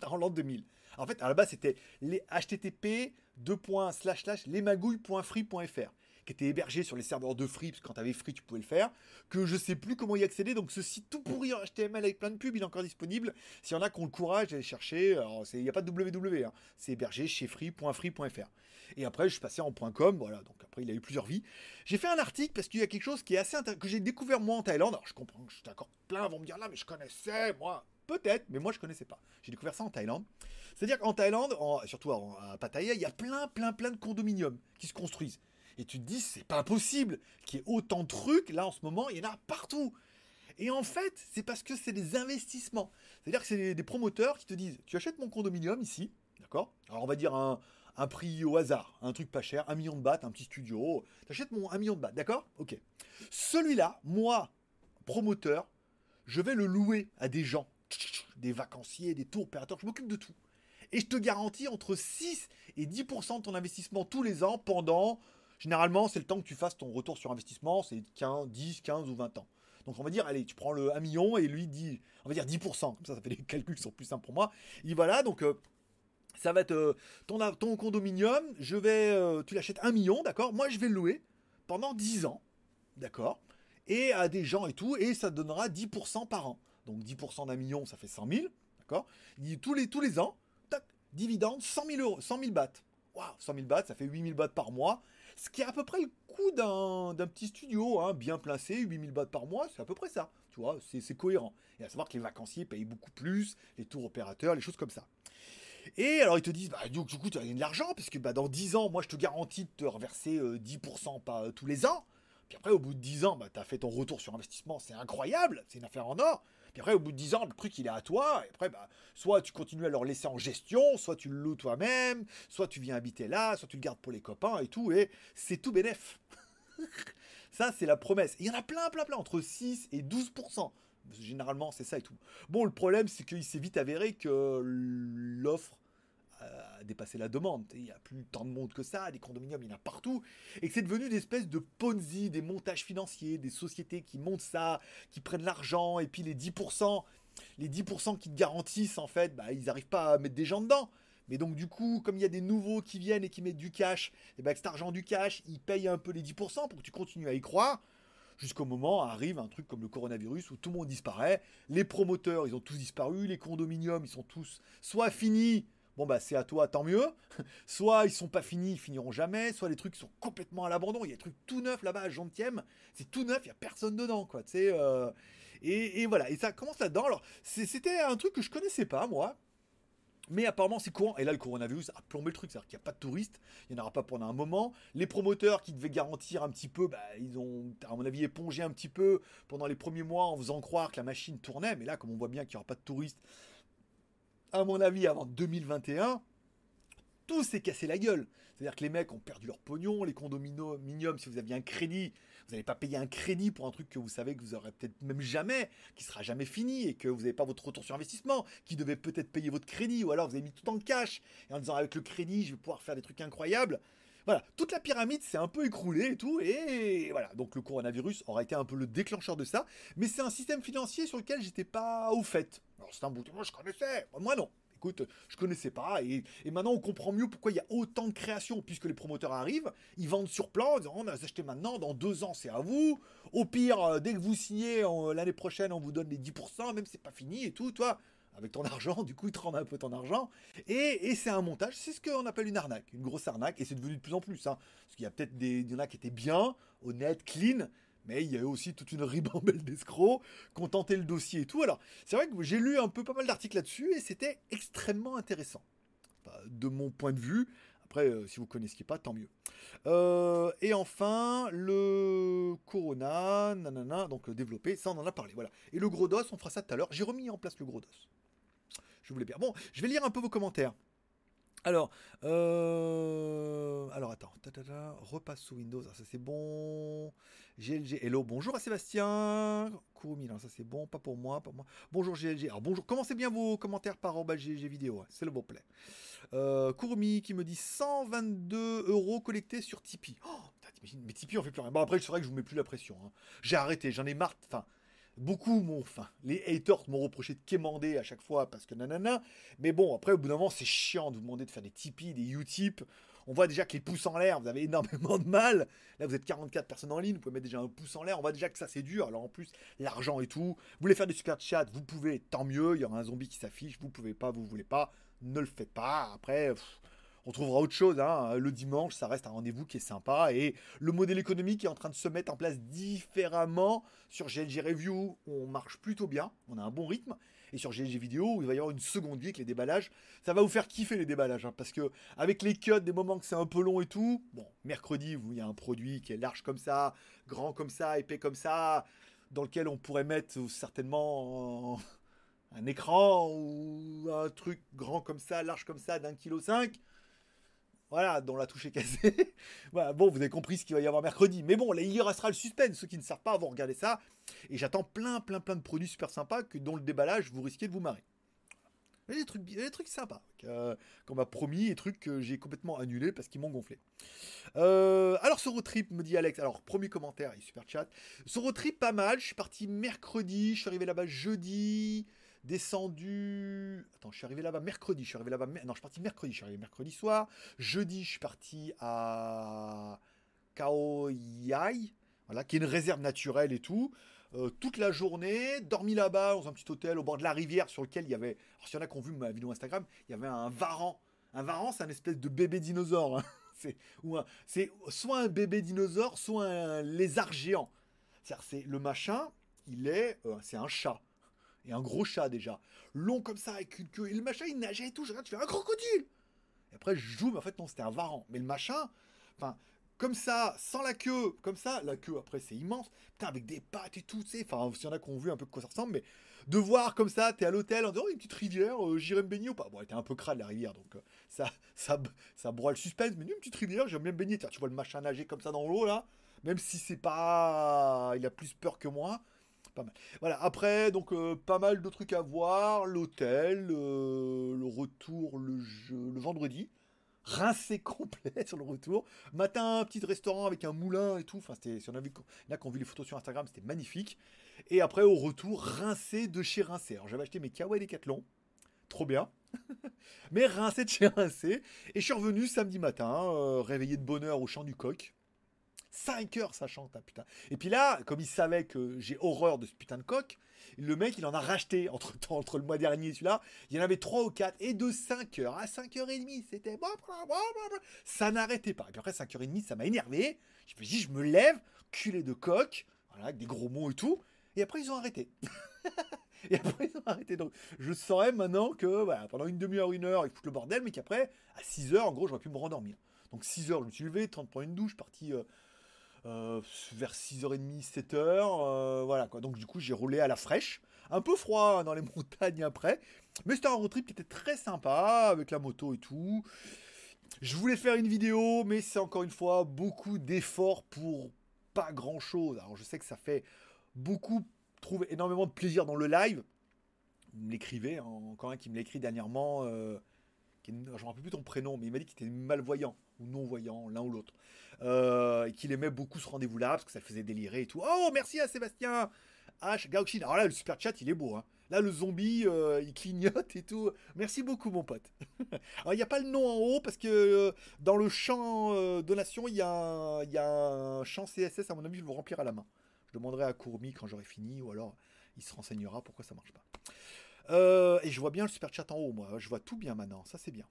en l'an 2000. En fait, à la base, c'était les http lesmagouilles.free.fr qui était hébergé sur les serveurs de Free, parce que quand tu avais Free, tu pouvais le faire, que je sais plus comment y accéder, donc ce site tout pourri en HTML avec plein de pubs, il est encore disponible. S'il y en a qui ont le courage d'aller chercher, il n'y a pas de www, hein. c'est hébergé chez free.free.fr. Et après, je suis passé en .com, voilà, donc après, il a eu plusieurs vies. J'ai fait un article parce qu'il y a quelque chose qui est assez intéressant, que j'ai découvert moi en Thaïlande. Alors, je comprends que je suis d'accord, plein vont me dire là, mais je connaissais, moi. Peut-être, mais moi je connaissais pas. J'ai découvert ça en Thaïlande. C'est-à-dire qu'en Thaïlande, surtout à Pattaya, il y a plein, plein, plein de condominiums qui se construisent. Et tu te dis, c'est pas possible qu'il y ait autant de trucs. Là, en ce moment, il y en a partout. Et en fait, c'est parce que c'est des investissements. C'est-à-dire que c'est des promoteurs qui te disent, tu achètes mon condominium ici, d'accord? Alors on va dire un, un prix au hasard, un truc pas cher, un million de bahts, un petit studio. T'achètes mon un million de bahts, d'accord? Ok. Celui-là, moi, promoteur, je vais le louer à des gens, des vacanciers, des tours opérateurs, je m'occupe de tout. Et je te garantis entre 6 et 10% de ton investissement tous les ans pendant, généralement, c'est le temps que tu fasses ton retour sur investissement, c'est 15, 10, 15 ou 20 ans. Donc on va dire, allez, tu prends le 1 million et lui dit, on va dire 10%, comme ça ça fait des calculs qui sont plus simples pour moi. Il voilà, donc euh, ça va être euh, ton, condominium, je vais, euh, tu l'achètes un million, d'accord? Moi, je vais le louer pendant 10 ans, d'accord? Et à des gens et tout, et ça donnera 10% par an. Donc 10% d'un million, ça fait 100 000, d'accord? Tous les, tous les ans, tac, dividende, 100 000 euros, 100 000 bahts. Waouh, 100 000 bahts, ça fait 8 000 bahts par mois. Ce qui est à peu près le coût d'un petit studio, hein, bien placé, 8 000 bahts par mois, c'est à peu près ça. Tu vois, c'est cohérent. Et à savoir que les vacanciers payent beaucoup plus, les tours opérateurs, les choses comme ça. Et alors ils te disent, bah, du coup, tu as de l'argent, parce que bah, dans 10 ans, moi je te garantis de te reverser 10% euh, pas, euh, tous les ans. Puis après, au bout de 10 ans, bah, tu as fait ton retour sur investissement, c'est incroyable, c'est une affaire en or. Puis après, au bout de 10 ans, le truc il est à toi. Et après, bah, soit tu continues à leur laisser en gestion, soit tu le loues toi-même, soit tu viens habiter là, soit tu le gardes pour les copains et tout. Et c'est tout bénef. Ça, c'est la promesse. Il y en a plein, plein, plein, entre 6 et 12%. Généralement, c'est ça et tout. Bon, le problème, c'est qu'il s'est vite avéré que l'offre a dépassé la demande. Il n'y a plus tant de monde que ça, des condominiums, il y en a partout. Et que c'est devenu des espèces de Ponzi, des montages financiers, des sociétés qui montent ça, qui prennent l'argent, et puis les 10%, les 10% qui te garantissent, en fait, bah, ils n'arrivent pas à mettre des gens dedans. Mais donc du coup, comme il y a des nouveaux qui viennent et qui mettent du cash, et bah, avec cet argent du cash, ils payent un peu les 10% pour que tu continues à y croire jusqu'au moment arrive un truc comme le coronavirus où tout le monde disparaît, les promoteurs ils ont tous disparu, les condominiums ils sont tous soit finis, bon bah c'est à toi, tant mieux, soit ils sont pas finis, ils finiront jamais, soit les trucs sont complètement à l'abandon, il y a des trucs tout neufs là-bas à Gentième, c'est tout neuf, il y a personne dedans quoi, tu sais, euh, et, et, voilà, et ça commence là-dedans, alors c'était un truc que je connaissais pas moi, mais apparemment, c'est courant. Et là, le coronavirus a plombé le truc. C'est-à-dire qu'il n'y a pas de touristes. Il n'y en aura pas pendant un moment. Les promoteurs qui devaient garantir un petit peu, bah, ils ont, à mon avis, épongé un petit peu pendant les premiers mois en faisant croire que la machine tournait. Mais là, comme on voit bien qu'il n'y aura pas de touristes, à mon avis, avant 2021, tout s'est cassé la gueule. C'est-à-dire que les mecs ont perdu leur pognon, les condominiums, si vous aviez un crédit, vous n'allez pas payer un crédit pour un truc que vous savez que vous aurez peut-être même jamais, qui sera jamais fini et que vous n'avez pas votre retour sur investissement, qui devait peut-être payer votre crédit, ou alors vous avez mis tout en cash et en disant avec le crédit je vais pouvoir faire des trucs incroyables. voilà, toute la pyramide s'est un peu écroulée et tout, et voilà, donc le coronavirus aura été un peu le déclencheur de ça, mais c'est un système financier sur lequel j'étais pas au fait. Alors c'est un bout, moi je connaissais, moi non. Écoute, je connaissais pas, et, maintenant on comprend mieux pourquoi il y a autant de créations, puisque les promoteurs arrivent, ils vendent sur plan, disant on a acheté maintenant, dans deux ans c'est à vous, au pire, euh, dès que vous signez l'année prochaine, on vous donne les 10%, même c'est pas fini et tout, toi avec ton argent, du coup, ils te rendent un peu ton argent. Et, c'est un montage, c'est ce qu'on appelle une arnaque, une grosse arnaque, et c'est devenu de plus en plus. Hein, parce qu'il y a peut-être des, il qui étaient bien, honnêtes, clean, mais il y a aussi toute une ribambelle d'escrocs qui ont tenté le dossier et tout. Alors, c'est vrai que j'ai lu un peu pas mal d'articles là-dessus, et c'était extrêmement intéressant. de mon point de vue, après, euh, si vous ne connaissiez pas, tant mieux. Euh, et enfin, le Corona, nanana, donc développé, ça on en a parlé, voilà. Et le gros dos, on fera ça tout à l'heure. J'ai remis en place le gros dos. Je voulais bien. Bon, je vais lire un peu vos commentaires. Alors, euh, alors attends, repasse sous Windows, ah, ça c'est bon. GLG, hello, bonjour à Sébastien. Kurumi, ça c'est bon, pas pour moi, pas moi. Bonjour GLG. Alors bonjour, commencez bien vos commentaires par GLG vidéo, c'est le beau play. Euh, Kurumi qui me dit 122 euros collectés sur Tipeee. Oh, mais Tipeee on fait plus rien. Bon après c'est vrai que je vous mets plus la pression. Hein. J'ai arrêté, j'en ai marre. Enfin, Beaucoup m'ont, enfin, les haters m'ont reproché de quémander à chaque fois parce que nanana. Mais bon, après, au bout d'un moment, c'est chiant de vous demander de faire des Tipeee, des Utip. On voit déjà que les pouces en l'air, vous avez énormément de mal. Là, vous êtes 44 personnes en ligne, vous pouvez mettre déjà un pouce en l'air. On voit déjà que ça, c'est dur. Alors, en plus, l'argent et tout. Vous voulez faire des super chats, vous pouvez, tant mieux. Il y aura un zombie qui s'affiche. Vous pouvez pas, vous voulez pas. Ne le faites pas. Après, on trouvera autre chose. Hein. Le dimanche, ça reste un rendez-vous qui est sympa. Et le modèle économique est en train de se mettre en place différemment. Sur GLG Review, on marche plutôt bien. On a un bon rythme. Et sur GLG Vidéo, il va y avoir une seconde vie avec les déballages. Ça va vous faire kiffer les déballages. Hein, parce que avec les cuts, des moments que c'est un peu long et tout. Bon, mercredi, il y a un produit qui est large comme ça, grand comme ça, épais comme ça, dans lequel on pourrait mettre certainement un écran ou un truc grand comme ça, large comme ça, d'un kilo cinq. Voilà, dont la touche est cassée. bon, vous avez compris ce qu'il va y avoir mercredi. Mais bon, il y restera le suspense. Ceux qui ne savent pas vont regarder ça. Et j'attends plein, plein, plein de produits super sympas que, dont le déballage, vous risquez de vous marrer. Il y a des trucs, des trucs sympas euh, qu'on m'a promis et trucs que j'ai complètement annulés parce qu'ils m'ont gonflé. Euh, alors, ce road trip, me dit Alex. Alors, premier commentaire et super chat. Ce road trip, pas mal. Je suis parti mercredi. Je suis arrivé là-bas jeudi descendu. Attends, je suis arrivé là-bas mercredi. Je suis arrivé là-bas. Non, je suis parti mercredi. Je suis arrivé mercredi soir. Jeudi, je suis parti à Kaoyai, voilà, qui est une réserve naturelle et tout. Euh, toute la journée, dormi là-bas dans un petit hôtel au bord de la rivière sur lequel il y avait. Alors, s'il y en a qui ont vu ma vidéo Instagram, il y avait un varan. Un varan, c'est un espèce de bébé dinosaure. Hein. C'est soit un bébé dinosaure, soit un lézard géant. C'est le machin, il est, euh, c'est un chat et un gros chat déjà, long comme ça, avec une queue, et le machin il nageait et tout, je regarde, tu fais un crocodile. Et après je joue, mais en fait non, c'était un varan. Mais le machin, enfin, comme ça, sans la queue, comme ça, la queue après c'est immense, putain, avec des pattes et tout, tu sais, enfin, s'il y en a qui ont vu un peu de quoi ça ressemble, mais de voir comme ça, t'es à l'hôtel en disant, oh, une petite rivière, j'irai me baigner ou pas. Bon, était un peu crade la rivière, donc euh, ça, ça, ça broie le suspense, mais une petite rivière, j'aime bien me baigner, tu vois le machin nager comme ça dans l'eau là, même si c'est pas. Il a plus peur que moi pas mal. Voilà, après, donc euh, pas mal de trucs à voir. L'hôtel, euh, le retour le, vendredi. Rincé complet sur le retour. Matin, petit restaurant avec un moulin et tout. Enfin, c'était, si on a vu les photos sur Instagram, c'était magnifique. Et après, au retour, rincé de chez Rincé. Alors, j'avais acheté mes Kawaii Decathlon. Trop bien. Mais rincé de chez Rincé. Et je suis revenu samedi matin, euh, réveillé de bonheur au champ du coq. 5 heures ça chante, hein, putain. Et puis là, comme il savait que j'ai horreur de ce putain de coq, le mec il en a racheté entre temps, entre le mois dernier et celui-là, il y en avait 3 ou 4, et de 5 heures à 5 h 30 c'était. Ça n'arrêtait pas. Et puis après 5 h 30 ça m'a énervé. Je me dit, je me lève, culé de coq, avec des gros mots et tout. Et après ils ont arrêté. et après ils ont arrêté. Donc je saurais maintenant que pendant une demi-heure, une heure, ils foutent le bordel, mais qu'après, à 6 heures, en gros, j'aurais pu me rendormir. Donc 6 heures, je me suis levé, 30 prendre une douche, parti. Euh, euh, vers 6h30, 7h. Euh, voilà quoi. Donc du coup, j'ai roulé à la fraîche. Un peu froid dans les montagnes après. Mais c'était un road trip qui était très sympa avec la moto et tout. Je voulais faire une vidéo, mais c'est encore une fois beaucoup d'efforts pour pas grand chose. Alors je sais que ça fait beaucoup, trouve énormément de plaisir dans le live. Vous me l'écrivez, hein, encore un qui me l'a écrit dernièrement. Euh, je ne me rappelle plus ton prénom, mais il m'a dit qu'il était malvoyant ou non-voyant, l'un ou l'autre, euh, et qu'il aimait beaucoup ce rendez-vous-là parce que ça le faisait délirer et tout. Oh, merci à Sébastien H. Gaoxin. Alors là, le super chat, il est beau. Hein. Là, le zombie, euh, il clignote et tout. Merci beaucoup, mon pote. Alors, il n'y a pas le nom en haut parce que euh, dans le champ donation, il y, a un, y a un champ CSS. À mon avis, je vais le remplir à la main. Je demanderai à Courmi quand j'aurai fini ou alors il se renseignera pourquoi ça marche pas. Et je vois bien le super chat en haut, moi. Je vois tout bien maintenant. Ça, c'est bien.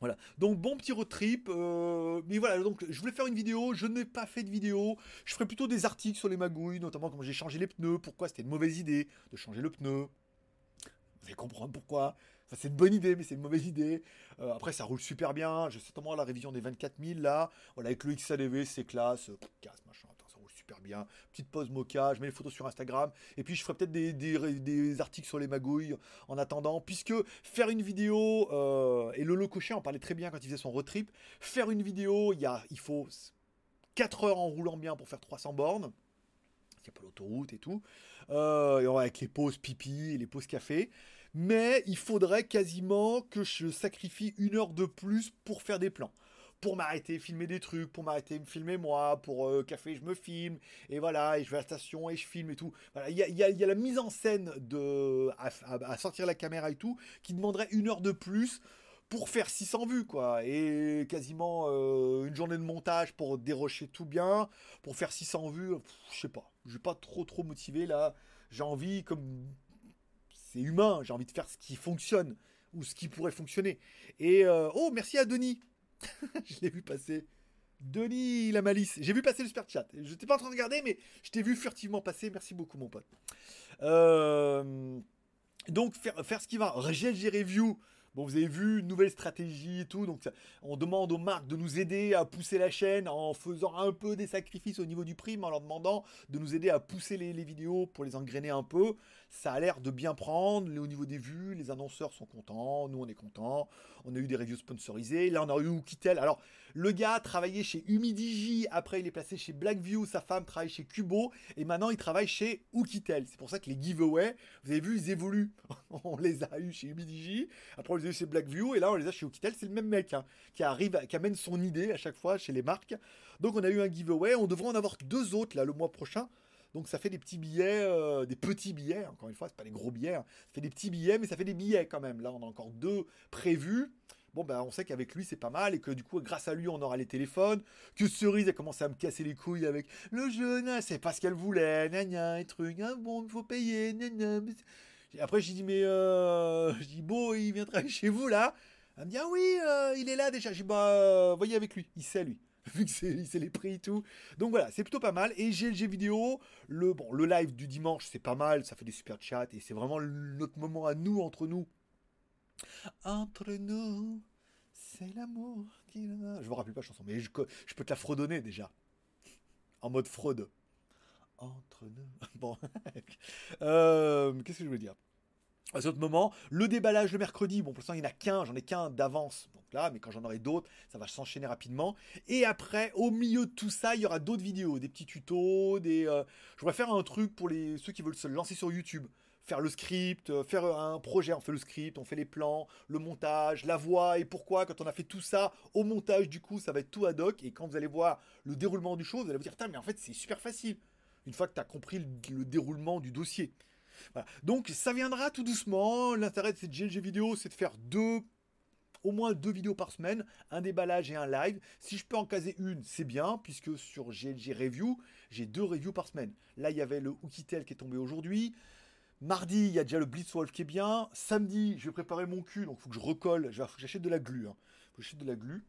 Voilà. Donc, bon petit road trip. Euh, mais voilà, donc je voulais faire une vidéo. Je n'ai pas fait de vidéo. Je ferai plutôt des articles sur les magouilles, notamment comment j'ai changé les pneus. Pourquoi c'était une mauvaise idée de changer le pneu. Vous allez comprendre pourquoi. Ça, c'est une bonne idée, mais c'est une mauvaise idée. Euh, après, ça roule super bien. J'ai certainement la révision des 24 000 là. Voilà, avec le XADV, c'est classe. casse, machin super bien. Petite pause mocha, je mets les photos sur Instagram. Et puis je ferai peut-être des, des, articles sur les magouilles en attendant. Puisque faire une vidéo, euh, et Lolo Cochet en parlait très bien quand il faisait son road trip, faire une vidéo, y a, il faut 4 heures en roulant bien pour faire 300 bornes. A pas l'autoroute et tout. Euh, avec les pauses pipi et les pauses café. Mais il faudrait quasiment que je sacrifie une heure de plus pour faire des plans pour m'arrêter, filmer des trucs, pour m'arrêter, me filmer moi, pour euh, café, je me filme, et voilà, et je vais à la station et je filme et tout. il y a, la mise en scène de, à, sortir la caméra et tout, qui demanderait une heure de plus pour faire 600 vues, quoi, et quasiment euh, une journée de montage pour dérocher tout bien, pour faire 600 vues, je sais pas, je suis pas trop trop motivé là, j'ai envie, comme c'est humain, j'ai envie de faire ce qui fonctionne, ou ce qui pourrait fonctionner. Et, euh, oh, merci à Denis je l'ai vu passer. Denis la malice. J'ai vu passer le super chat. Je n'étais pas en train de regarder, mais je t'ai vu furtivement passer. Merci beaucoup, mon pote. Euh, donc, faire, ce qui va. GLG Review. Bon, vous avez vu, nouvelle stratégie et tout. Donc, on demande aux marques de nous aider à pousser la chaîne en faisant un peu des sacrifices au niveau du prix, en leur demandant de nous aider à pousser les, les vidéos pour les engrainer un peu. Ça a l'air de bien prendre. Au niveau des vues, les annonceurs sont contents. Nous, on est contents. On a eu des reviews sponsorisées. Là, on a eu Oukitel. Alors, le gars travaillait chez Humidigi. Après, il est passé chez Blackview. Sa femme travaille chez Kubo. Et maintenant, il travaille chez Oukitel. C'est pour ça que les giveaways, vous avez vu, ils évoluent. on les a eu chez Humidigi. Après, on les a eu chez Blackview. Et là, on les a chez Oukitel. C'est le même mec hein, qui arrive, qui amène son idée à chaque fois chez les marques. Donc, on a eu un giveaway. On devrait en avoir deux autres là le mois prochain. Donc ça fait des petits billets, euh, des petits billets, encore une fois, c'est pas des gros billets, hein. ça fait des petits billets, mais ça fait des billets quand même. Là, on a encore deux prévus. Bon, ben, on sait qu'avec lui, c'est pas mal, et que du coup, grâce à lui, on aura les téléphones. Que Cerise a commencé à me casser les couilles avec le jeune, c'est pas ce qu'elle voulait, gna et truc, hein, bon, il faut payer, gna. Après, j'ai dit, mais, euh, je dis, bon, il vient travailler chez vous, là. Elle me dit, ah oui, euh, il est là déjà. J'ai dit, bah, voyez avec lui, il sait, lui. vu que c'est les prix et tout. Donc voilà, c'est plutôt pas mal. Et GLG vidéo, le, bon, le live du dimanche, c'est pas mal, ça fait des super chats et c'est vraiment notre moment à nous, entre nous. Entre nous, c'est l'amour qui... Je me rappelle pas la chanson, mais je, je peux te la fredonner déjà. En mode fraude. Entre nous. Bon. Euh, qu'est-ce que je voulais dire? À ce moment, le déballage le mercredi, bon pour l'instant il n'y en a qu'un, j'en ai qu'un d'avance, donc là, mais quand j'en aurai d'autres, ça va s'enchaîner rapidement. Et après, au milieu de tout ça, il y aura d'autres vidéos, des petits tutos, des... Euh, je voudrais faire un truc pour les ceux qui veulent se lancer sur YouTube, faire le script, euh, faire un projet, on fait le script, on fait les plans, le montage, la voix, et pourquoi. Quand on a fait tout ça, au montage du coup, ça va être tout ad hoc, et quand vous allez voir le déroulement du show, vous allez vous dire, mais en fait c'est super facile, une fois que tu as compris le déroulement du dossier. Donc ça viendra tout doucement. L'intérêt de cette GLG vidéo, c'est de faire deux, au moins deux vidéos par semaine, un déballage et un live. Si je peux en caser une, c'est bien, puisque sur GLG Review, j'ai deux reviews par semaine. Là, il y avait le Oukitel qui est tombé aujourd'hui. Mardi, il y a déjà le Blitzwolf qui est bien. Samedi, je vais préparer mon cul, donc il faut que je recolle. J'achète de la glu. Hein. Faut que j'achète de la glu.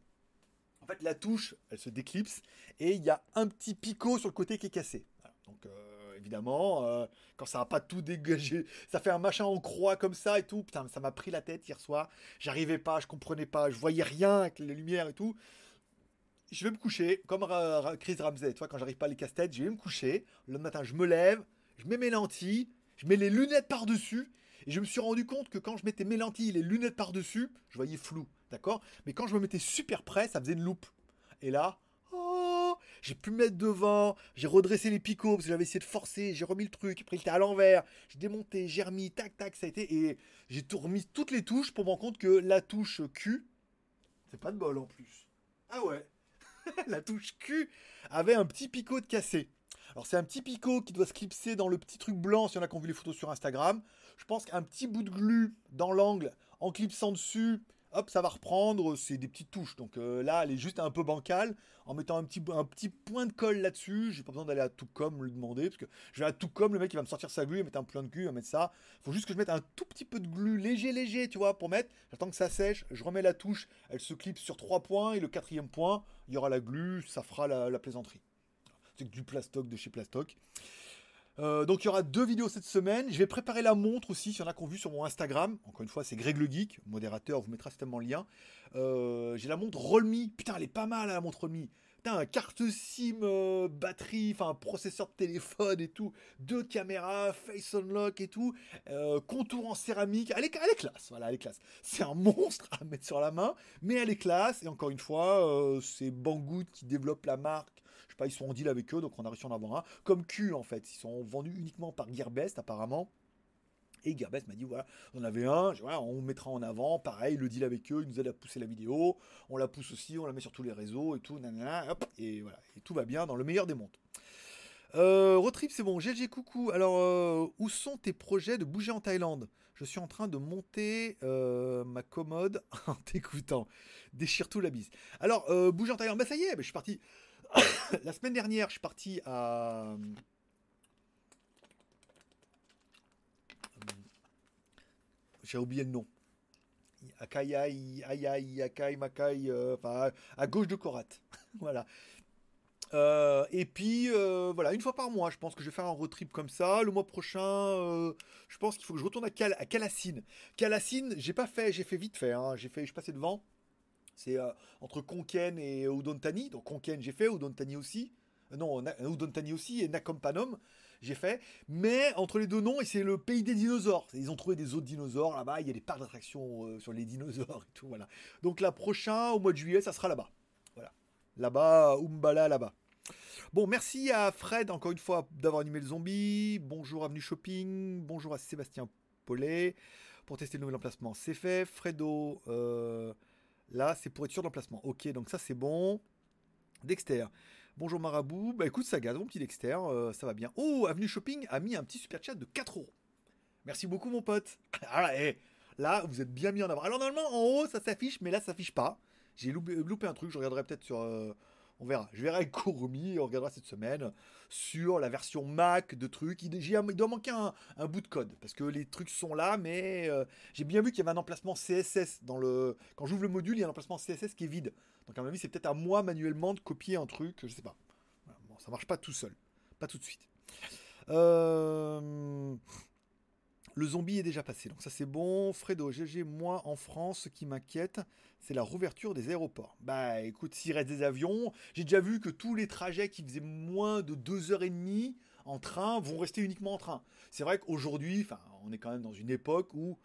En fait, la touche, elle se déclipse et il y a un petit picot sur le côté qui est cassé. Donc, euh, évidemment. Euh, quand ça n'a pas tout dégagé, ça fait un machin en croix comme ça et tout. Putain, ça m'a pris la tête hier soir. J'arrivais pas, je comprenais pas, je voyais rien avec les lumières et tout. Je vais me coucher, comme Chris Ramsey, tu quand j'arrive pas à les casse-têtes, je vais me coucher. Le matin, je me lève, je mets mes lentilles, je mets les lunettes par-dessus. Et je me suis rendu compte que quand je mettais mes lentilles et les lunettes par-dessus, je voyais flou, d'accord? Mais quand je me mettais super près, ça faisait une loupe. Et là, j'ai pu me mettre devant, j'ai redressé les picots parce que j'avais essayé de forcer, j'ai remis le truc, après il était à l'envers, j'ai démonté, j'ai remis, tac tac, ça a été, et j'ai tout remis toutes les touches pour me rendre compte que la touche Q, c'est pas de bol en plus. Ah ouais, la touche Q avait un petit picot de cassé. Alors c'est un petit picot qui doit se clipser dans le petit truc blanc si on a qui ont vu les photos sur Instagram. Je pense qu'un petit bout de glu dans l'angle en clipsant dessus, hop, ça va reprendre, c'est des petites touches. Donc euh, là, elle est juste un peu bancale. En mettant un petit, un petit point de colle là-dessus, j'ai pas besoin d'aller à tout comme lui demander, parce que je vais à tout comme le mec il va me sortir sa glu, il va mettre un point de cul, il va mettre ça. Faut juste que je mette un tout petit peu de glu, léger, léger, tu vois, pour mettre. J'attends que ça sèche, je remets la touche, elle se clipse sur trois points, et le quatrième point, il y aura la glu, ça fera la plaisanterie. C'est du plastoc de chez Plastoc. Euh, donc il y aura deux vidéos cette semaine. Je vais préparer la montre aussi, s'il y en a qui ont vu sur mon Instagram. Encore une fois, c'est Greg le Geek, modérateur, vous mettra certainement le lien. Euh, j'ai la montre Rollme. Putain, elle est pas mal hein, la montre Rollme. Putain, carte SIM, euh, batterie, enfin processeur de téléphone et tout, deux caméras, face unlock et tout, contour en céramique. Elle est, elle est classe, voilà, elle est classe. C'est un monstre à mettre sur la main, mais elle est classe. Et encore une fois, c'est Banggood qui développe la marque sais pas, ils sont en deal avec eux, donc on a réussi à en avoir un. Comme Q, en fait. Ils sont vendus uniquement par Gearbest, apparemment. Et Gearbest m'a dit voilà, on avait un, on mettra en avant, pareil, le deal avec eux, ils nous aident à pousser la vidéo, on la pousse aussi, on la met sur tous les réseaux et tout, et voilà, et tout va bien dans le meilleur des mondes. Euh, Rotrip, c'est bon. GG, coucou. Alors, euh, où sont tes projets de bouger en Thaïlande? Je suis en train de monter euh, ma commode en t'écoutant. Déchire tout la bise. Alors, euh, bouger en Thaïlande, bah ça y est, bah, je suis parti. la semaine dernière, je suis parti à. J'ai oublié le nom. Akai, Ayai, Akai, Makai, euh, à gauche de Korat. voilà. Euh, et puis, euh, voilà, une fois par mois, je pense que je vais faire un road trip comme ça. Le mois prochain, je pense qu'il faut que je retourne à, Cal à j'ai pas fait, j'ai fait vite fait. Hein. J'ai fait, je suis passé devant. C'est euh, entre Konken et Udontani. Donc Konken, j'ai fait, Udontani aussi. Euh, non, Udontani aussi et Nakompanom, j'ai fait. Mais entre les deux noms, et c'est le pays des dinosaures. Ils ont trouvé des autres dinosaures là-bas. Il y a des parcs d'attractions euh, sur les dinosaures et tout. Voilà. Donc la prochaine, au mois de juillet, ça sera là-bas. Voilà. Là-bas, Umbala, là-bas. Bon, merci à Fred, encore une fois, d'avoir animé le zombie. Bonjour Avenue Shopping. Bonjour à Sébastien Paulet. Pour tester le nouvel emplacement, c'est fait. Fredo, Là, c'est pour être sûr d'emplacement. Ok, donc ça, c'est bon. Dexter. Bonjour Marabout. Bah écoute, ça gaz, mon petit Dexter, euh, ça va bien. Oh, Avenue Shopping a mis un petit super chat de 4 euros. Merci beaucoup, mon pote. Ah, eh, là, vous êtes bien mis en avant. Alors, normalement, en haut, ça s'affiche, mais là, ça s'affiche pas. J'ai loupé, un truc, je regarderai peut-être sur. Euh, on verra. Je verrai avec Kurumi, on regardera cette semaine sur la version Mac de trucs. Il, doit manquer un, bout de code parce que les trucs sont là, mais euh, j'ai bien vu qu'il y avait un emplacement CSS dans le. Quand j'ouvre le module, il y a un emplacement CSS qui est vide. Donc à mon avis, c'est peut-être à moi manuellement de copier un truc, je sais pas. ça marche pas tout seul, pas tout de suite. Euh, le zombie est déjà passé, donc ça c'est bon. Fredo, GG, moi en France, ce qui m'inquiète, c'est la rouverture des aéroports. Bah écoute, s'il reste des avions, j'ai déjà vu que tous les trajets qui faisaient moins de 2h30 en train vont rester uniquement en train. C'est vrai qu'aujourd'hui, on est quand même dans une époque où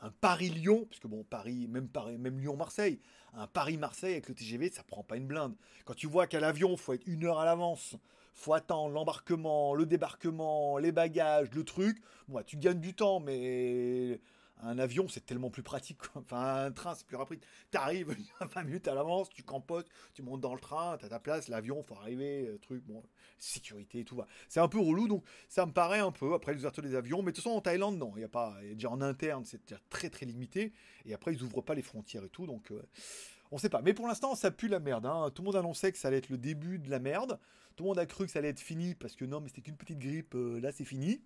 un Paris-Lyon, puisque bon, Paris, même, Paris, même Lyon-Marseille, un Paris-Marseille avec le TGV, ça prend pas une blinde. Quand tu vois qu'à l'avion, faut être une heure à l'avance, faut attendre l'embarquement, le débarquement, les bagages, le truc, moi, tu gagnes du temps, mais un avion, c'est tellement plus pratique. Enfin, un train, c'est plus rapide. Tu arrives 20 minutes à l'avance, tu campotes, tu montes dans le train, tu as ta place, l'avion, faut arriver, euh, truc, bon, sécurité et tout va. C'est un peu relou, donc ça me paraît un peu, après l'ouverture des avions, mais de toute façon, en Thaïlande, non, il y a pas, déjà en interne, c'est déjà très très limité, et après, ils ouvrent pas les frontières et tout, donc euh, on sait pas. Mais pour l'instant, ça pue la merde. Hein. Tout le monde annonçait que ça allait être le début de la merde. Tout le monde a cru que ça allait être fini parce que non, mais c'était qu'une petite grippe. Euh, là, c'est fini.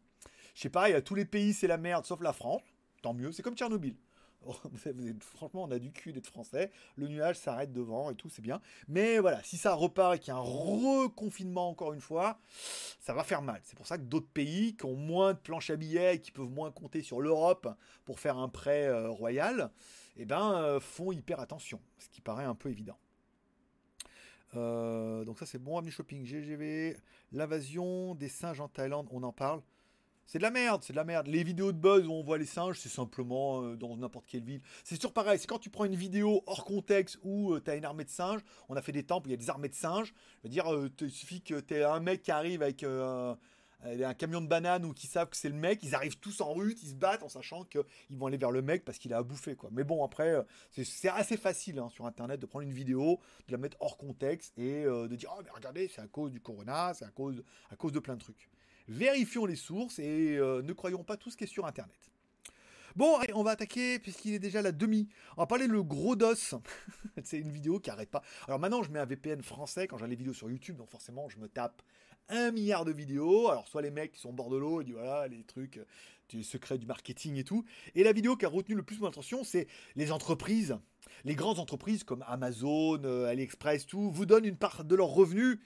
Je sais pas, il y a tous les pays, c'est la merde, sauf la France tant mieux. C'est comme Tchernobyl. franchement, on a du cul d'être français. Le nuage s'arrête devant et tout, c'est bien. Mais voilà, si ça repart et qu'il y a un reconfinement encore une fois, ça va faire mal. C'est pour ça que d'autres pays qui ont moins de planches à billets et qui peuvent moins compter sur l'Europe pour faire un prêt euh, royal, eh ben, euh, font hyper attention. Ce qui paraît un peu évident. Euh, donc ça c'est bon, Avenue Shopping, GGV, l'invasion des singes en Thaïlande, on en parle. C'est de la merde, c'est de la merde. Les vidéos de buzz où on voit les singes, c'est simplement euh, dans n'importe quelle ville. C'est toujours pareil, c'est quand tu prends une vidéo hors contexte où tu as une armée de singes, on a fait des temples où il y a des armées de singes. Je veux dire, il suffit que tu un mec qui arrive avec camion de bananes ou qui savent que c'est le mec, ils arrivent tous en rue, ils se battent en sachant qu'ils vont aller vers le mec parce qu'il a à bouffer. Quoi. Mais bon, après, c'est assez facile hein, sur Internet de prendre une vidéo, de la mettre hors contexte et de dire, oh mais regardez, c'est à cause du corona, c'est à cause, à cause de plein de trucs. Vérifions les sources et euh, ne croyons pas tout ce qui est sur Internet. Bon, on va attaquer, puisqu'il est déjà la demi. On va parler le gros dos. c'est une vidéo qui arrête pas. Alors maintenant, je mets un VPN français quand j'ai les vidéos sur YouTube, donc forcément, je me tape un milliard de vidéos. Alors, soit les mecs qui sont au bord de l'eau, et disent voilà, les trucs, les secrets du marketing et tout. Et la vidéo qui a retenu le plus mon attention, c'est les entreprises. Les grandes entreprises comme Amazon, euh, AliExpress, tout, vous donnent une part de leurs revenus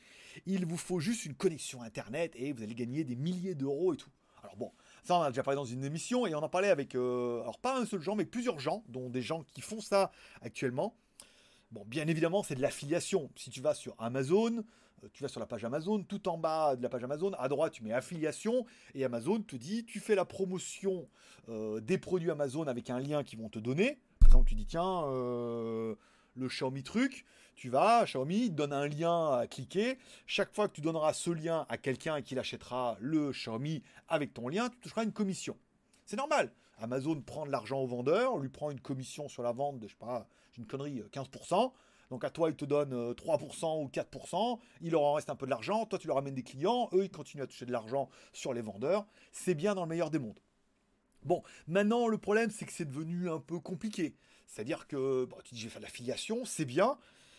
il vous faut juste une connexion Internet et vous allez gagner des milliers d'euros et tout. Alors bon, ça on a déjà parlé dans une émission et on en parlait avec, euh, alors pas un seul gens, mais plusieurs gens, dont des gens qui font ça actuellement. Bon, bien évidemment, c'est de l'affiliation. Si tu vas sur Amazon, euh, tu vas sur la page Amazon, tout en bas de la page Amazon, à droite, tu mets affiliation, et Amazon te dit, tu fais la promotion euh, des produits Amazon avec un lien qu'ils vont te donner. Par exemple, tu dis, tiens, le Xiaomi truc, tu vas, Xiaomi donne un lien à cliquer. Chaque fois que tu donneras ce lien à quelqu'un et qu'il achètera le Xiaomi avec ton lien, tu toucheras une commission. C'est normal. Amazon prend de l'argent au vendeur, lui prend une commission sur la vente de, je sais pas, une connerie, 15%. Donc à toi, il te donne 3% ou 4%, il leur en reste un peu de l'argent, toi tu leur amènes des clients, eux ils continuent à toucher de l'argent sur les vendeurs. C'est bien dans le meilleur des mondes. Bon, maintenant le problème c'est que c'est devenu un peu compliqué. C'est-à-dire que bon, tu dis je vais de l'affiliation, c'est bien,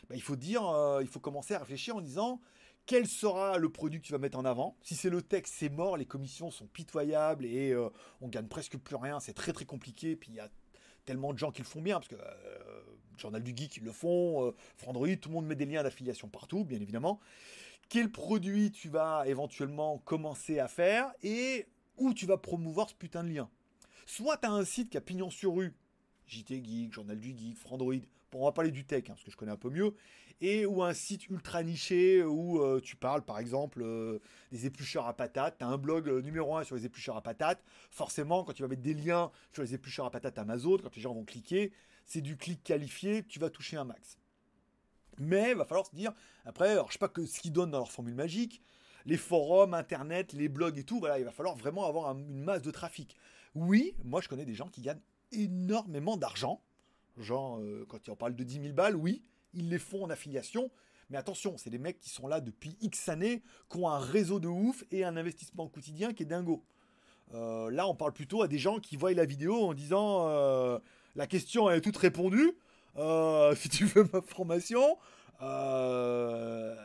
bah, il faut dire, euh, il faut commencer à réfléchir en disant quel sera le produit que tu vas mettre en avant? Si c'est le texte, c'est mort, les commissions sont pitoyables et euh, on gagne presque plus rien, c'est très très compliqué. Puis il y a tellement de gens qui le font bien, parce que euh, Journal du Geek, ils le font, Frandroid, tout le monde met des liens d'affiliation partout, bien évidemment. Quel produit tu vas éventuellement commencer à faire et où tu vas promouvoir ce putain de lien? Soit tu as un site qui a pignon sur rue, JT Geek, Journal du Geek, Frandroid, on va parler du tech, hein, parce que je connais un peu mieux, et ou un site ultra niché où euh, tu parles par exemple euh, des éplucheurs à patates, tu as un blog euh, numéro 1 sur les éplucheurs à patates, forcément quand tu vas mettre des liens sur les éplucheurs à patates Amazon, quand les gens vont cliquer, c'est du clic qualifié, tu vas toucher un max. Mais il va falloir se dire, après, alors, je sais pas que ce qu'ils donnent dans leur formule magique, les forums, internet, les blogs et tout, voilà, il va falloir vraiment avoir une masse de trafic. Oui, moi je connais des gens qui gagnent énormément d'argent. Genre, euh, quand on parle de 10 000 balles, oui, ils les font en affiliation. Mais attention, c'est des mecs qui sont là depuis X années, qui ont un réseau de ouf et un investissement quotidien qui est dingo. Euh, là, on parle plutôt à des gens qui voient la vidéo en disant euh, la question est toute répondue. si tu veux ma formation,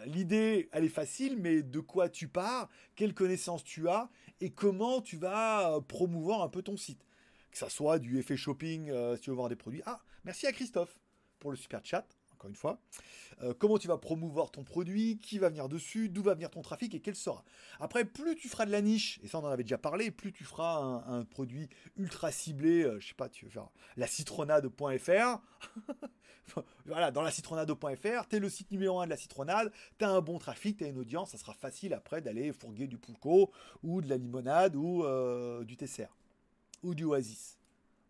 l'idée, elle est facile, mais de quoi tu pars, quelles connaissances tu as et comment tu vas promouvoir un peu ton site que ça soit du effet shopping euh, si tu veux voir des produits. Ah, merci à Christophe pour le super chat, une fois. Euh, comment tu vas promouvoir ton produit, qui va venir dessus, d'où va venir ton trafic et quel sera. Après, plus tu feras de la niche, et ça on en avait déjà parlé, plus tu feras un, produit ultra ciblé, euh, je sais pas, tu veux faire la citronade.fr. voilà, dans la citronade.fr, tu es le site numéro 1 de la citronade, tu as un bon trafic, tu as une audience, ça sera facile après d'aller fourguer du pulco ou de la limonade ou du TCR ou du Oasis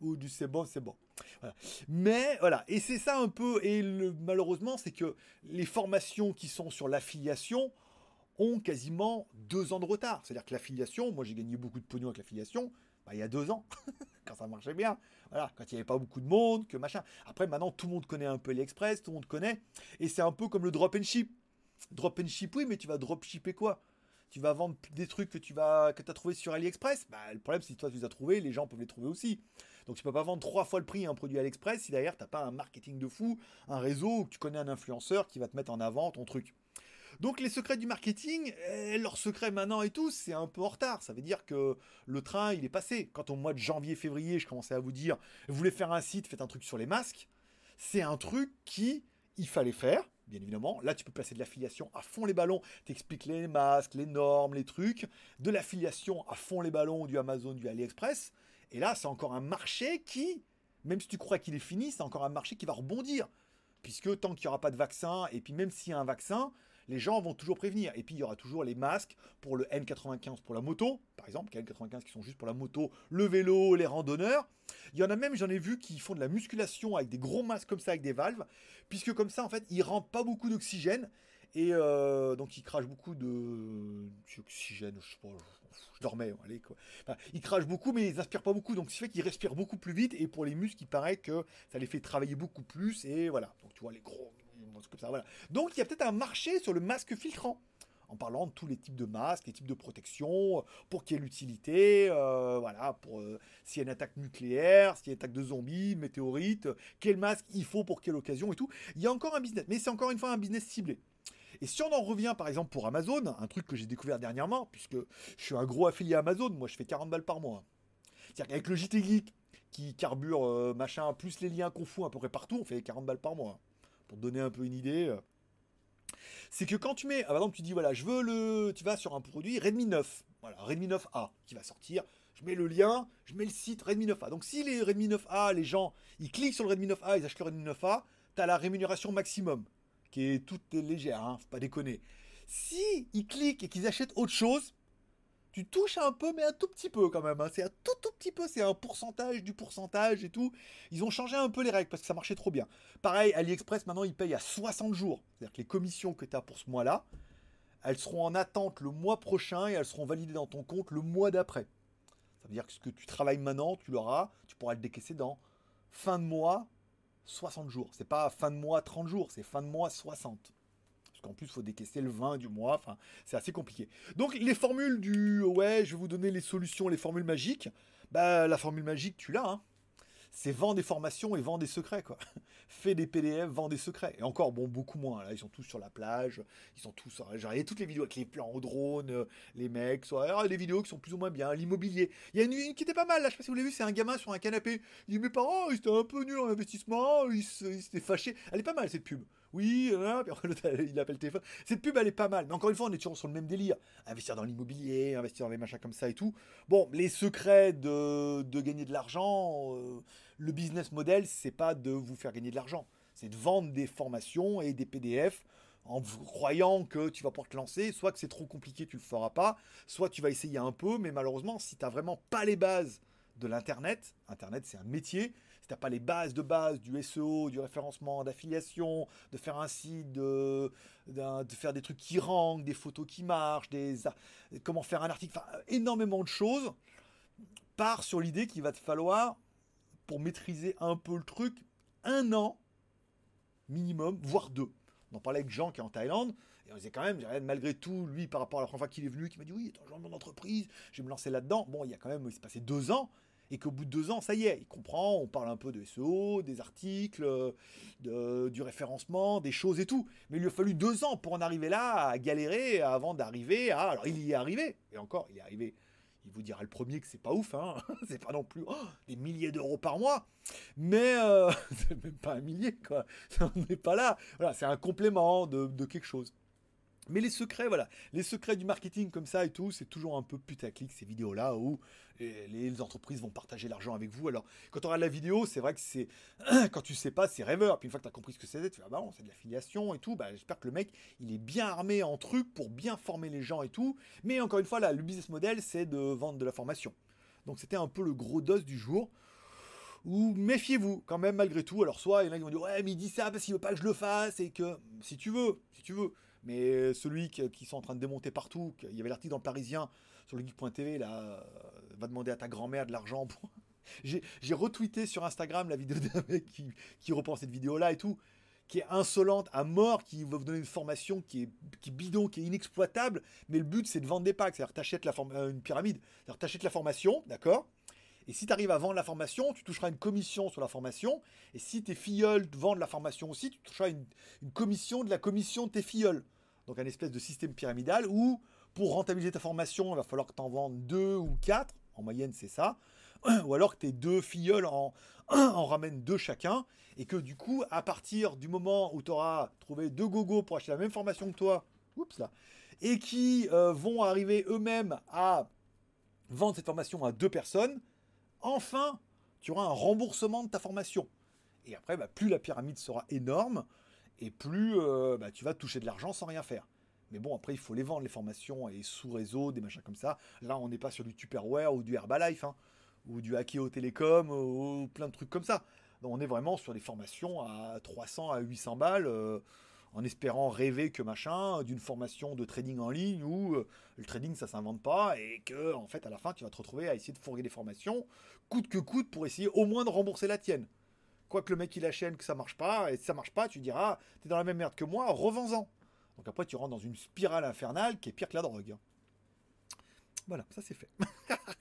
ou du c'est bon, c'est bon. Mais voilà, et c'est ça un peu, et malheureusement, c'est que les formations qui sont sur l'affiliation ont quasiment deux ans de retard. C'est-à-dire que l'affiliation, moi j'ai gagné beaucoup de pognon avec l'affiliation, bah, il y a deux ans, quand ça marchait bien. Voilà, quand il n'y avait pas beaucoup de monde, que machin. Après, maintenant, tout le monde connaît un peu l'Express, tout le monde connaît, et c'est un peu comme le drop and ship. Drop and ship, oui, mais tu vas drop shipper quoi? Tu vas vendre des trucs que tu vas que as trouvé sur AliExpress, bah, le problème c'est que toi tu les as trouvés, les gens peuvent les trouver aussi. Donc tu peux pas vendre trois fois le prix un produit AliExpress si derrière t'as pas un marketing de fou, un réseau où tu connais un influenceur qui va te mettre en avant ton truc. Donc les secrets du marketing, eh, leurs secrets maintenant et tout, c'est un peu en retard. Ça veut dire que le train, il est passé. Quand au mois de janvier-février, je commençais à vous dire, vous voulez faire un site, faites un truc sur les masques, c'est un truc qui, il fallait faire bien évidemment. Là, tu peux placer de l'affiliation à fond les ballons. T'expliques les masques, les normes, les trucs. De l'affiliation à fond les ballons du Amazon, du AliExpress. Et là, c'est encore un marché qui, même si tu crois qu'il est fini, c'est encore un marché qui va rebondir. Puisque tant qu'il n'y aura pas de vaccin, et puis même s'il y a un vaccin, les gens vont toujours prévenir. Et puis il y aura toujours les masques pour le N95 pour la moto, par exemple, N95 qui sont juste pour la moto, le vélo, les randonneurs. Il y en a même, j'en ai vu, qui font de la musculation avec des gros masques comme ça, avec des valves, puisque comme ça, en fait, ils rentrent pas beaucoup d'oxygène. Et euh, donc, ils crachent beaucoup de d'oxygène, je sais pas, je dormais, allez quoi. ils crachent beaucoup, mais ils inspirent pas beaucoup, donc ce fait qu'ils respirent beaucoup plus vite. Et pour les muscles, il paraît que ça les fait travailler beaucoup plus. Et voilà. Donc tu vois les gros, Donc il y a peut-être un marché sur le masque filtrant. En parlant de tous les types de masques, les types de protection, pour quelle utilité, euh, voilà, pour euh, s'il y a une attaque nucléaire, s'il y a une attaque de zombies, météorites, quel masque il faut pour quelle occasion et tout. Il y a encore un business, mais c'est encore une fois un business ciblé. Et si on en revient par exemple pour Amazon, un truc que j'ai découvert dernièrement, puisque je suis un gros affilié Amazon, moi je fais 40 balles par mois. C'est-à-dire qu'avec le JT Geek qui carbure euh, machin, plus les liens qu'on fout à peu près partout, on fait 40 balles par mois. Pour donner un peu une idée. Euh. C'est que quand tu mets, par exemple, tu dis voilà, je veux le. Tu vas sur un produit Redmi 9, voilà, Redmi 9A qui va sortir. Je mets le lien, je mets le site Redmi 9A. Donc si les Redmi 9A, les gens, ils cliquent sur le Redmi 9A, ils achètent le Redmi 9A, tu as la rémunération maximum qui est toute légère, hein, faut pas déconner. Si ils cliquent et qu'ils achètent autre chose, tu touches un peu, mais un tout petit peu quand même. Hein. C'est un tout, tout petit peu, c'est un pourcentage du pourcentage et tout. Ils ont changé un peu les règles parce que ça marchait trop bien. Pareil, AliExpress, maintenant, ils payent à 60 jours. C'est-à-dire que les commissions que tu as pour ce mois-là, elles seront en attente le mois prochain et elles seront validées dans ton compte le mois d'après. Ça veut dire que ce que tu travailles maintenant, tu l'auras, tu pourras le décaisser dans fin de mois 60 jours. C'est pas fin de mois 30 jours, c'est fin de mois 60. Qu'en plus, il faut décaisser le 20 du mois. Enfin, c'est assez compliqué. Donc, les formules du ouais, je vais vous donner les solutions, les formules magiques. Bah, la formule magique, tu l'as. Hein c'est vendre des formations et vendre des secrets, quoi. Fais des PDF, vend des secrets. Et encore, bon, beaucoup moins. Là, ils sont tous sur la plage, ils sont tous. Il y a toutes les vidéos avec les plans au drone, euh, les mecs, alors, les vidéos qui sont plus ou moins bien, l'immobilier. Il y a une, qui était pas mal, là, je sais pas si vous l'avez vu, c'est un gamin sur un canapé. Il dit Mes parents, ils étaient un peu nuls en investissement, ils s'étaient fâchés. Elle est pas mal, cette pub. Oui, il appelle le téléphone. Cette pub, elle est pas mal. Mais encore une fois, on est toujours sur le même délire. Investir dans l'immobilier, investir dans les machins comme ça et tout. Bon, les secrets de, de gagner de l'argent, euh, le business model, c'est pas de vous faire gagner de l'argent. C'est de vendre des formations et des PDF en croyant que tu vas pouvoir te lancer, soit que c'est trop compliqué, tu le feras pas, soit tu vas essayer un peu, mais malheureusement, si tu n'as vraiment pas les bases de l'Internet, Internet c'est un métier, si t'as pas les bases de base du SEO, du référencement, d'affiliation, de faire un site, de, faire des trucs qui rankent, des photos qui marchent, des, comment faire un article, enfin, énormément de choses, part sur l'idée qu'il va te falloir, pour maîtriser un peu le truc, un an minimum, voire deux. On en parlait avec Jean qui est en Thaïlande, et on disait quand même, malgré tout, lui, par rapport à la première fois qu'il est venu, qui m'a dit oui, attends, mon entreprise, je vais me lancer là-dedans. Bon, il y a quand même, il s'est passé deux ans, et qu'au bout de deux ans, ça y est, il comprend, on parle un peu de SEO, des articles, du référencement, des choses et tout. Mais il lui a fallu deux ans pour en arriver là, à galérer avant d'arriver à... Alors il y est arrivé, et encore, il est arrivé. Il vous dira le premier que c'est pas ouf, hein c'est pas non plus oh, des milliers d'euros par mois, mais euh, c'est même pas un millier, quoi. On n'est pas là. Voilà, c'est un complément de quelque chose. Mais les secrets, voilà, les secrets du marketing comme ça et tout, c'est toujours un peu putaclic ces vidéos-là où les entreprises vont partager l'argent avec vous. Alors, quand on regarde la vidéo, c'est vrai que c'est, quand tu sais pas, c'est rêveur. Puis une fois que tu as compris ce que c'est, tu fais, ah bah c'est de l'affiliation et tout. Bah, j'espère que le mec, il est bien armé en trucs pour bien former les gens et tout. Mais encore une fois, là, le business model, c'est de vendre de la formation. Donc, c'était un peu le gros dos du jour. Ou méfiez-vous quand même malgré tout. Alors soit il y en a qui vont dire ouais mais il dit ça parce qu'il veut pas que je le fasse et que si tu veux, si tu veux, mais celui qui, qui, sont en train de démonter partout, il y avait l'article dans le Parisien sur le geek.tv, là, euh, va demander à ta grand-mère de l'argent pour... J'ai retweeté sur Instagram la vidéo d'un mec qui, qui reprend cette vidéo-là et tout, qui est insolente à mort, qui va vous donner une formation qui est, bidon, qui est inexploitable, mais le but c'est de vendre des packs, c'est-à-dire t'achètes euh, une pyramide, c'est-à-dire t'achètes la formation, d'accord? Et si tu arrives à vendre la formation, tu toucheras une commission sur la formation. Et si tes filleuls vendent la formation aussi, tu toucheras une, une commission de la commission de tes filleuls donc un espèce de système pyramidal où pour rentabiliser ta formation, il va falloir que tu en vendes deux ou quatre, en moyenne c'est ça, ou alors que tes deux filleuls en, en ramènent deux chacun, et que du coup, à partir du moment où tu auras trouvé deux gogos pour acheter la même formation que toi, oups là, et qui euh, vont arriver eux-mêmes à vendre cette formation à deux personnes, enfin, tu auras un remboursement de ta formation. Et après, bah, plus la pyramide sera énorme, et plus euh, bah, tu vas toucher de l'argent sans rien faire. Mais bon, après, il faut les vendre, les formations, et sous réseau, des machins comme ça. Là, on n'est pas sur du Tupperware ou du Herbalife, hein, ou du Hakeo Télécom, ou, plein de trucs comme ça. Donc, on est vraiment sur des formations à 300 à 800 balles, euh, en espérant rêver que machin, d'une formation de trading en ligne où euh, le trading ça s'invente pas, et que, en fait, à la fin, tu vas te retrouver à essayer de fourguer des formations, coûte que coûte, pour essayer au moins de rembourser la tienne. Quoi que le mec il achète que ça marche pas, et si ça marche pas, tu diras, t'es dans la même merde que moi, revends-en. Donc après, tu rentres dans une spirale infernale qui est pire que la drogue. Hein. Voilà, ça c'est fait.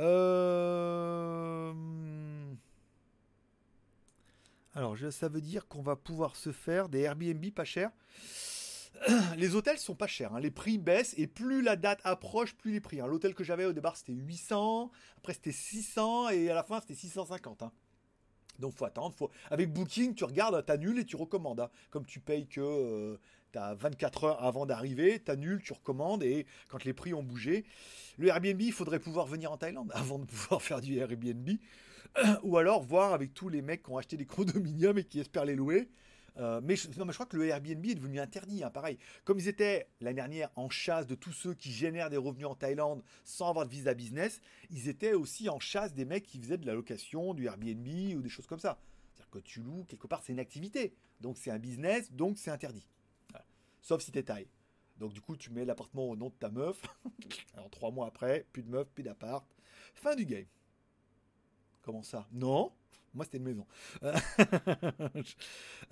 Euh, alors, ça veut dire qu'on va pouvoir se faire des Airbnb pas chers. Les hôtels sont pas chers, hein. les prix baissent et plus la date approche, plus les prix. Hein. L'hôtel que j'avais au départ c'était 800, après c'était 600 et à la fin c'était 650. Donc faut attendre. Faut... Avec Booking, tu regardes, t'annules et tu recommandes. Comme tu payes que euh, tu as 24 heures avant d'arriver, tu annules, tu recommandes, et quand les prix ont bougé, le Airbnb, il faudrait pouvoir venir en Thaïlande avant de pouvoir faire du Airbnb, ou alors voir avec tous les mecs qui ont acheté des condominiums et qui espèrent les louer. Euh, mais, je, non, mais je crois que le Airbnb est devenu interdit, hein, pareil. Comme ils étaient l'année dernière en chasse de tous ceux qui génèrent des revenus en Thaïlande sans avoir de visa business, ils étaient aussi en chasse des mecs qui faisaient de la location, du Airbnb ou des choses comme ça. C'est-à-dire que tu loues, quelque part, c'est une activité. Donc c'est un business, donc c'est interdit. Sauf si t'es taille. Donc du coup, tu mets l'appartement au nom de ta meuf. Alors trois mois après, plus de meuf, plus d'appart. Fin du game. Comment ça? Non moi, c'était une maison.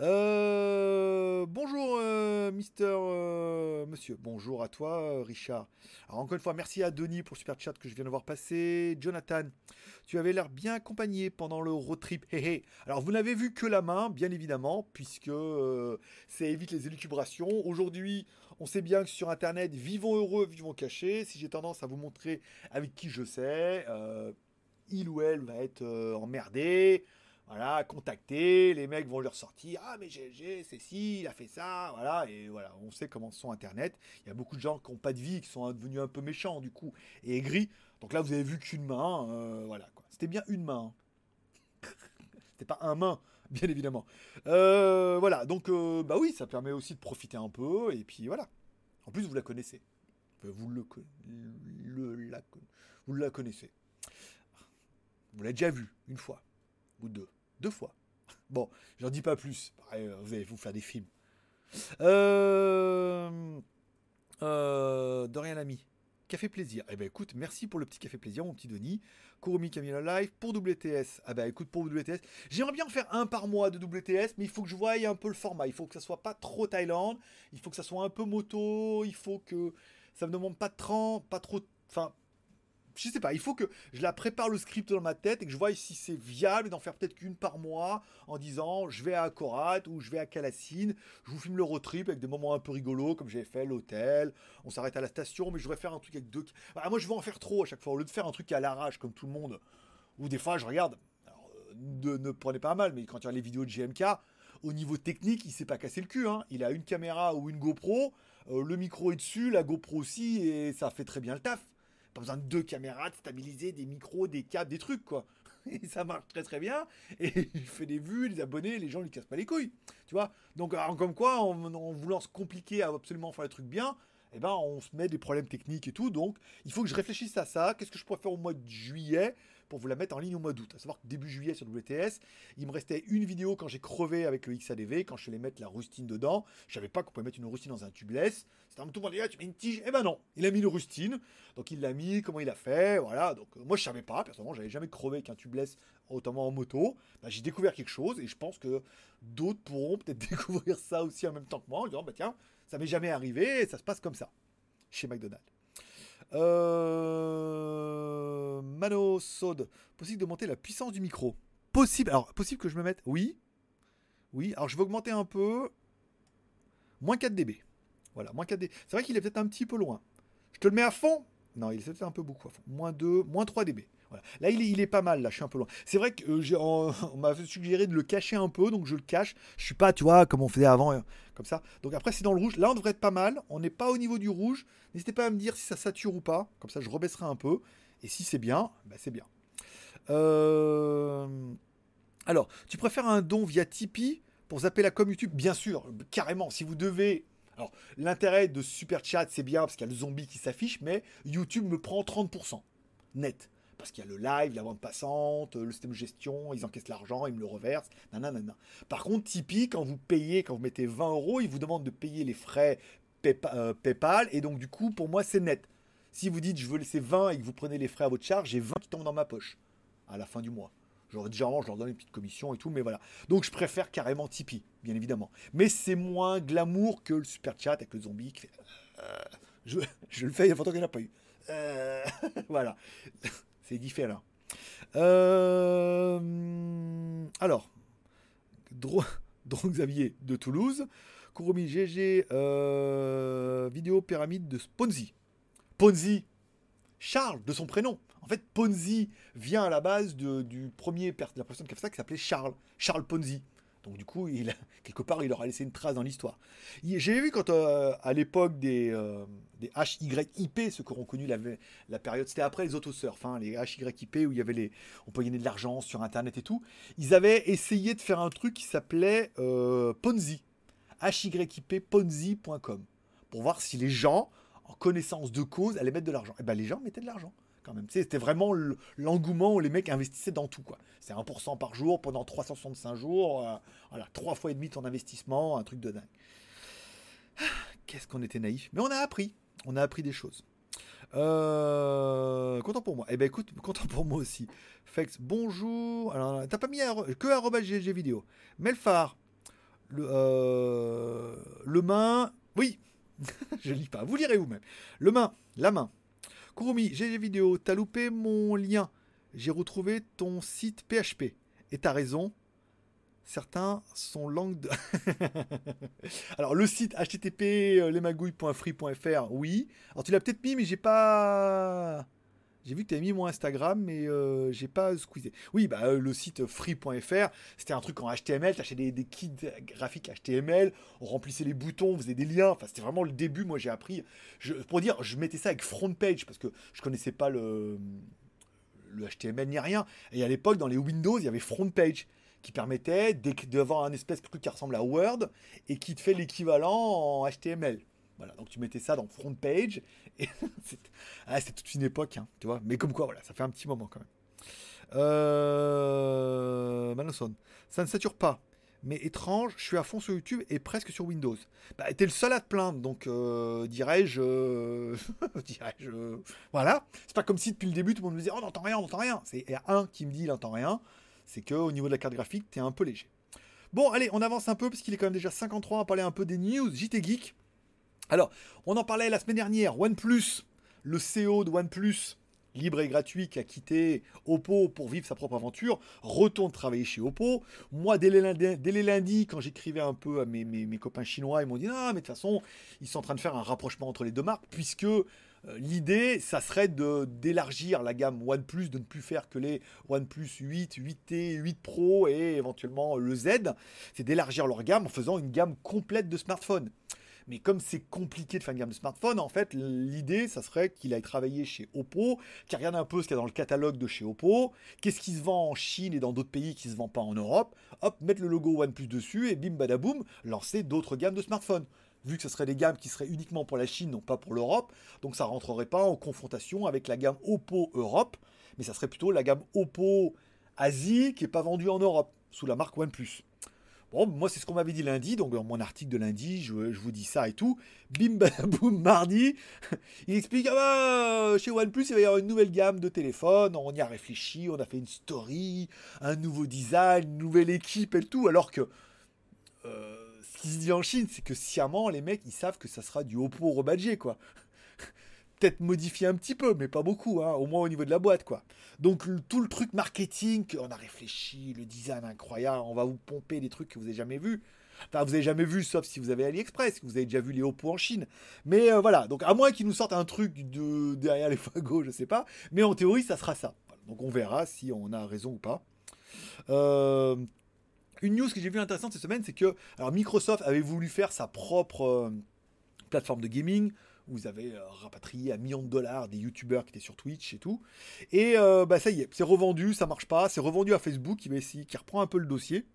Euh, bonjour, euh, Mister euh, Monsieur. Bonjour à toi, Richard. Alors, encore une fois, merci à Denis pour le super chat que je viens de voir passer. Jonathan, tu avais l'air bien accompagné pendant le road trip. Alors, vous n'avez vu que la main, bien évidemment, puisque ça évite les élucubrations. Aujourd'hui, on sait bien que sur Internet, vivons heureux, vivons cachés. Si j'ai tendance à vous montrer avec qui je sais, il ou elle va être euh, emmerdé, voilà, contacté, les mecs vont leur sortir, ah mais GG, c'est si, il a fait ça, voilà, et voilà, on sait comment sont Internet. Il y a beaucoup de gens qui n'ont pas de vie, qui sont devenus un peu méchants du coup, et aigris. Donc là, vous avez vu qu'une main, euh, voilà. C'était bien une main. Hein. C'était pas un main, bien évidemment. Euh, voilà, donc, bah oui, ça permet aussi de profiter un peu, et puis voilà. En plus, vous la connaissez. Vous, le, le la, vous la connaissez. Vous l'avez déjà vu une fois ou deux. Deux fois. Bon, j'en dis pas plus. vous allez vous faire des films. Euh, euh, l'ami. Café plaisir. Eh ben écoute, merci pour le petit café plaisir, mon petit Denis. Kurumi Camilla Live pour WTS. Ah ben écoute, pour WTS, j'aimerais bien en faire un par mois de WTS, mais il faut que je voie un peu le format. Il faut que ça soit pas trop Thaïlande, il faut que ça soit un peu moto, il faut que ça me demande pas de 30, pas trop. Enfin, je sais pas, il faut que je la prépare le script dans ma tête et que je vois si c'est viable d'en faire peut-être qu'une par mois en disant je vais à Korat ou je vais à Calassine, je vous filme le road trip avec des moments un peu rigolos comme j'ai fait l'hôtel, on s'arrête à la station, mais je voudrais faire un truc avec deux. Ah, moi je veux en faire trop à chaque fois, au lieu de faire un truc à l'arrache comme tout le monde, ou des fois je regarde, euh, ne, prenez pas mal, mais quand tu as les vidéos de GMK, au niveau technique, il s'est pas cassé le cul. Hein. Il a une caméra ou une GoPro, euh, le micro est dessus, la GoPro aussi, et ça fait très bien le taf pas besoin de deux caméras, de stabiliser des micros, des câbles, des trucs, quoi. Et ça marche très très bien. Et il fait des vues, les abonnés, les gens lui cassent pas les couilles. Tu vois? Donc, comme quoi, en, voulant se compliquer à absolument faire les trucs bien, eh ben, on se met des problèmes techniques et tout. Donc, il faut que je réfléchisse à ça. Qu'est-ce que je pourrais faire au mois de juillet? Pour vous la mettre en ligne au mois d'août. À savoir que début juillet sur WTS, il me restait une vidéo quand j'ai crevé avec le XADV, quand je suis mettre la rustine dedans. Je savais pas qu'on pouvait mettre une rustine dans un tubeless. C'était un tout le monde dit, ah, tu mets une tige. Eh ben non, il a mis une rustine. Donc il l'a mis, comment il a fait, voilà. Donc euh, moi je savais pas, personnellement, j'avais jamais crevé avec un tubeless, autrement en moto. Bah, j'ai découvert quelque chose et je pense que d'autres pourront peut-être découvrir ça aussi en même temps que moi en disant, bah tiens, ça m'est jamais arrivé et ça se passe comme ça chez McDonald's. Euh... Mano Sod. Possible d'augmenter la puissance du micro. Possible. Alors, possible que je me mette. Oui. Oui. Alors, je vais augmenter un peu. Moins 4 dB. Voilà, moins 4 dB. C'est vrai qu'il est peut-être un petit peu loin. Je te le mets à fond? Non, il est peut-être un peu beaucoup à fond. Moins 2, moins 3 dB. Là, il est, pas mal, là, je suis un peu loin. C'est vrai qu'on euh, m'a suggéré de le cacher un peu, donc je le cache. Je suis pas, tu vois, comme on faisait avant, hein, comme ça. Donc après, c'est dans le rouge. Là, on devrait être pas mal. On n'est pas au niveau du rouge. N'hésitez pas à me dire si ça sature ou pas. Comme ça, je rebaisserai un peu. Et si c'est bien, bah, c'est bien. Euh, alors, tu préfères un don via Tipeee pour zapper la com YouTube, bien sûr, carrément. Si vous devez. Alors, l'intérêt de Super Chat, c'est bien parce qu'il y a le zombie qui s'affiche, mais YouTube me prend 30% net. Parce qu'il y a le live, la bande passante, le système de gestion, ils encaissent l'argent, ils me le reversent. Par contre, Tipeee, quand vous payez, quand vous mettez 20 euros, ils vous demandent de payer les frais euh, PayPal, et donc du coup, pour moi, c'est net. Si vous dites je veux laisser 20 et que vous prenez les frais à votre charge, j'ai 20 qui tombent dans ma poche à la fin du mois. Genre, généralement, je leur donne une petite commission et tout, mais voilà. Donc, je préfère carrément Tipeee, bien évidemment. Mais c'est moins glamour que le super chat avec le zombie qui fait. Euh, je, je, le fais, il y a longtemps qu'il n'y en a pas eu. Euh, voilà. C'est différent. Euh, alors, Dro, Xavier de Toulouse. Kurumi GG, vidéo pyramide de Ponzi. Ponzi, Charles, de son prénom. En fait, Ponzi vient à la base du premier de la personne qui a fait ça, qui s'appelait Charles, Charles Ponzi. Donc du coup, il, quelque part, il aura laissé une trace dans l'histoire. J'ai vu quand, euh, à l'époque des, euh, des HYIP, ceux qui auront connu la, la période, c'était après les autosurf, hein, les HYIP, où il y avait les, on pouvait gagner de l'argent sur Internet et tout. Ils avaient essayé de faire un truc qui s'appelait euh, Ponzi. HYIP, ponzi.com. Pour voir si les gens, en connaissance de cause, allaient mettre de l'argent. Et eh ben les gens mettaient de l'argent. C'était vraiment l'engouement où les mecs investissaient dans tout. quoi. C'est 1% par jour pendant 365 jours. Euh, voilà, trois fois et demi ton investissement, un truc de dingue. Qu'est-ce qu'on était naïf. Mais on a appris. On a appris des choses. Euh, content pour moi. Eh ben écoute, content pour moi aussi. Fex, bonjour. Alors, t'as pas mis que arroba GG vidéo. Melfar, le, euh, le main. Oui, je lis pas. Vous lirez vous-même. Le main, la main. Kurumi, GG vidéo, t'as loupé mon lien. J'ai retrouvé ton site PHP. Et t'as raison, certains sont langue de... Alors le site http euh, lesmagouilles.free.fr, oui. Alors tu l'as peut-être mis, mais j'ai pas... J'ai vu que tu mis mon Instagram, mais euh, j'ai pas squeezé. Oui, bah, euh, le site free.fr, c'était un truc en HTML, tu des, kits graphiques HTML, on remplissait les boutons, on faisait des liens. Enfin, c'était vraiment le début. Moi, j'ai appris. pour dire, je mettais ça avec front page parce que je connaissais pas le, le HTML ni rien. Et à l'époque, dans les Windows, il y avait front page qui permettait d'avoir un espèce de truc qui ressemble à Word et qui te fait l'équivalent en HTML. Voilà, donc tu mettais ça dans front page. Et ah, toute une époque, hein, tu vois. Mais comme quoi, voilà, ça fait un petit moment quand même. Euh... ça ne sature pas. Mais étrange, je suis à fond sur YouTube et presque sur Windows. Bah, t'es le seul à te plaindre, donc euh, dirais-je. Euh, dirais-je. voilà. C'est pas comme si depuis le début tout le monde me disait Oh, on n'entend rien, on n'entend rien. C'est un qui me dit Il n'entend rien. C'est que au niveau de la carte graphique, t'es un peu léger. Bon, allez, on avance un peu parce qu'il est quand même déjà 53 à parler un peu des news. JT Geek. Alors, on en parlait la semaine dernière, OnePlus, le CEO de OnePlus, libre et gratuit, qui a quitté Oppo pour vivre sa propre aventure, retourne travailler chez Oppo. Moi, dès les lundis, quand j'écrivais un peu à mes, copains chinois, ils m'ont dit, ah, mais de toute façon, ils sont en train de faire un rapprochement entre les deux marques, puisque euh, l'idée, ça serait d'élargir la gamme OnePlus, de ne plus faire que les OnePlus 8, 8T, 8 Pro et éventuellement le Z. C'est d'élargir leur gamme en faisant une gamme complète de smartphones. Mais comme c'est compliqué de faire une gamme de smartphones, en fait, l'idée, ça serait qu'il aille travailler chez Oppo, qu'il regarde un peu ce qu'il y a dans le catalogue de chez Oppo, qu'est-ce qui se vend en Chine et dans d'autres pays qui se vend pas en Europe, hop, mettre le logo OnePlus dessus et bim badaboum, lancer d'autres gammes de smartphones vu que ce seraient des gammes qui seraient uniquement pour la Chine, non pas pour l'Europe, donc ça rentrerait pas en confrontation avec la gamme Oppo Europe, mais ça serait plutôt la gamme Oppo Asie qui est pas vendue en Europe sous la marque OnePlus. Bon, moi, c'est ce qu'on m'avait dit lundi, donc dans mon article de lundi, je, vous dis ça et tout. Bim, boum, mardi, il explique, ah bah, chez OnePlus, il va y avoir une nouvelle gamme de téléphones, on y a réfléchi, on a fait une story, un nouveau design, une nouvelle équipe et tout, alors que... Euh, ce qui se dit en Chine, c'est que sciemment, les mecs, ils savent que ça sera du Oppo rebadgé, quoi peut-être modifié un petit peu, mais pas beaucoup, hein, au moins au niveau de la boîte, quoi. Donc tout le truc marketing, on a réfléchi, le design incroyable, on va vous pomper des trucs que vous n'avez jamais vus. Enfin, vous n'avez jamais vu, sauf si vous avez AliExpress, vous avez déjà vu les Oppo en Chine. Mais euh, voilà, donc à moins qu'ils nous sortent un truc de derrière les fagots, je sais pas. Mais en théorie, ça sera ça. Donc on verra si on a raison ou pas. Euh, une news que j'ai vu intéressante cette semaine, c'est que alors Microsoft avait voulu faire sa propre euh, plateforme de gaming vous avez euh, rapatrié à millions de dollars des youtubeurs qui étaient sur Twitch et tout. Et euh, bah ça y est, c'est revendu, ça marche pas, c'est revendu à Facebook qui, va essayer, qui reprend un peu le dossier.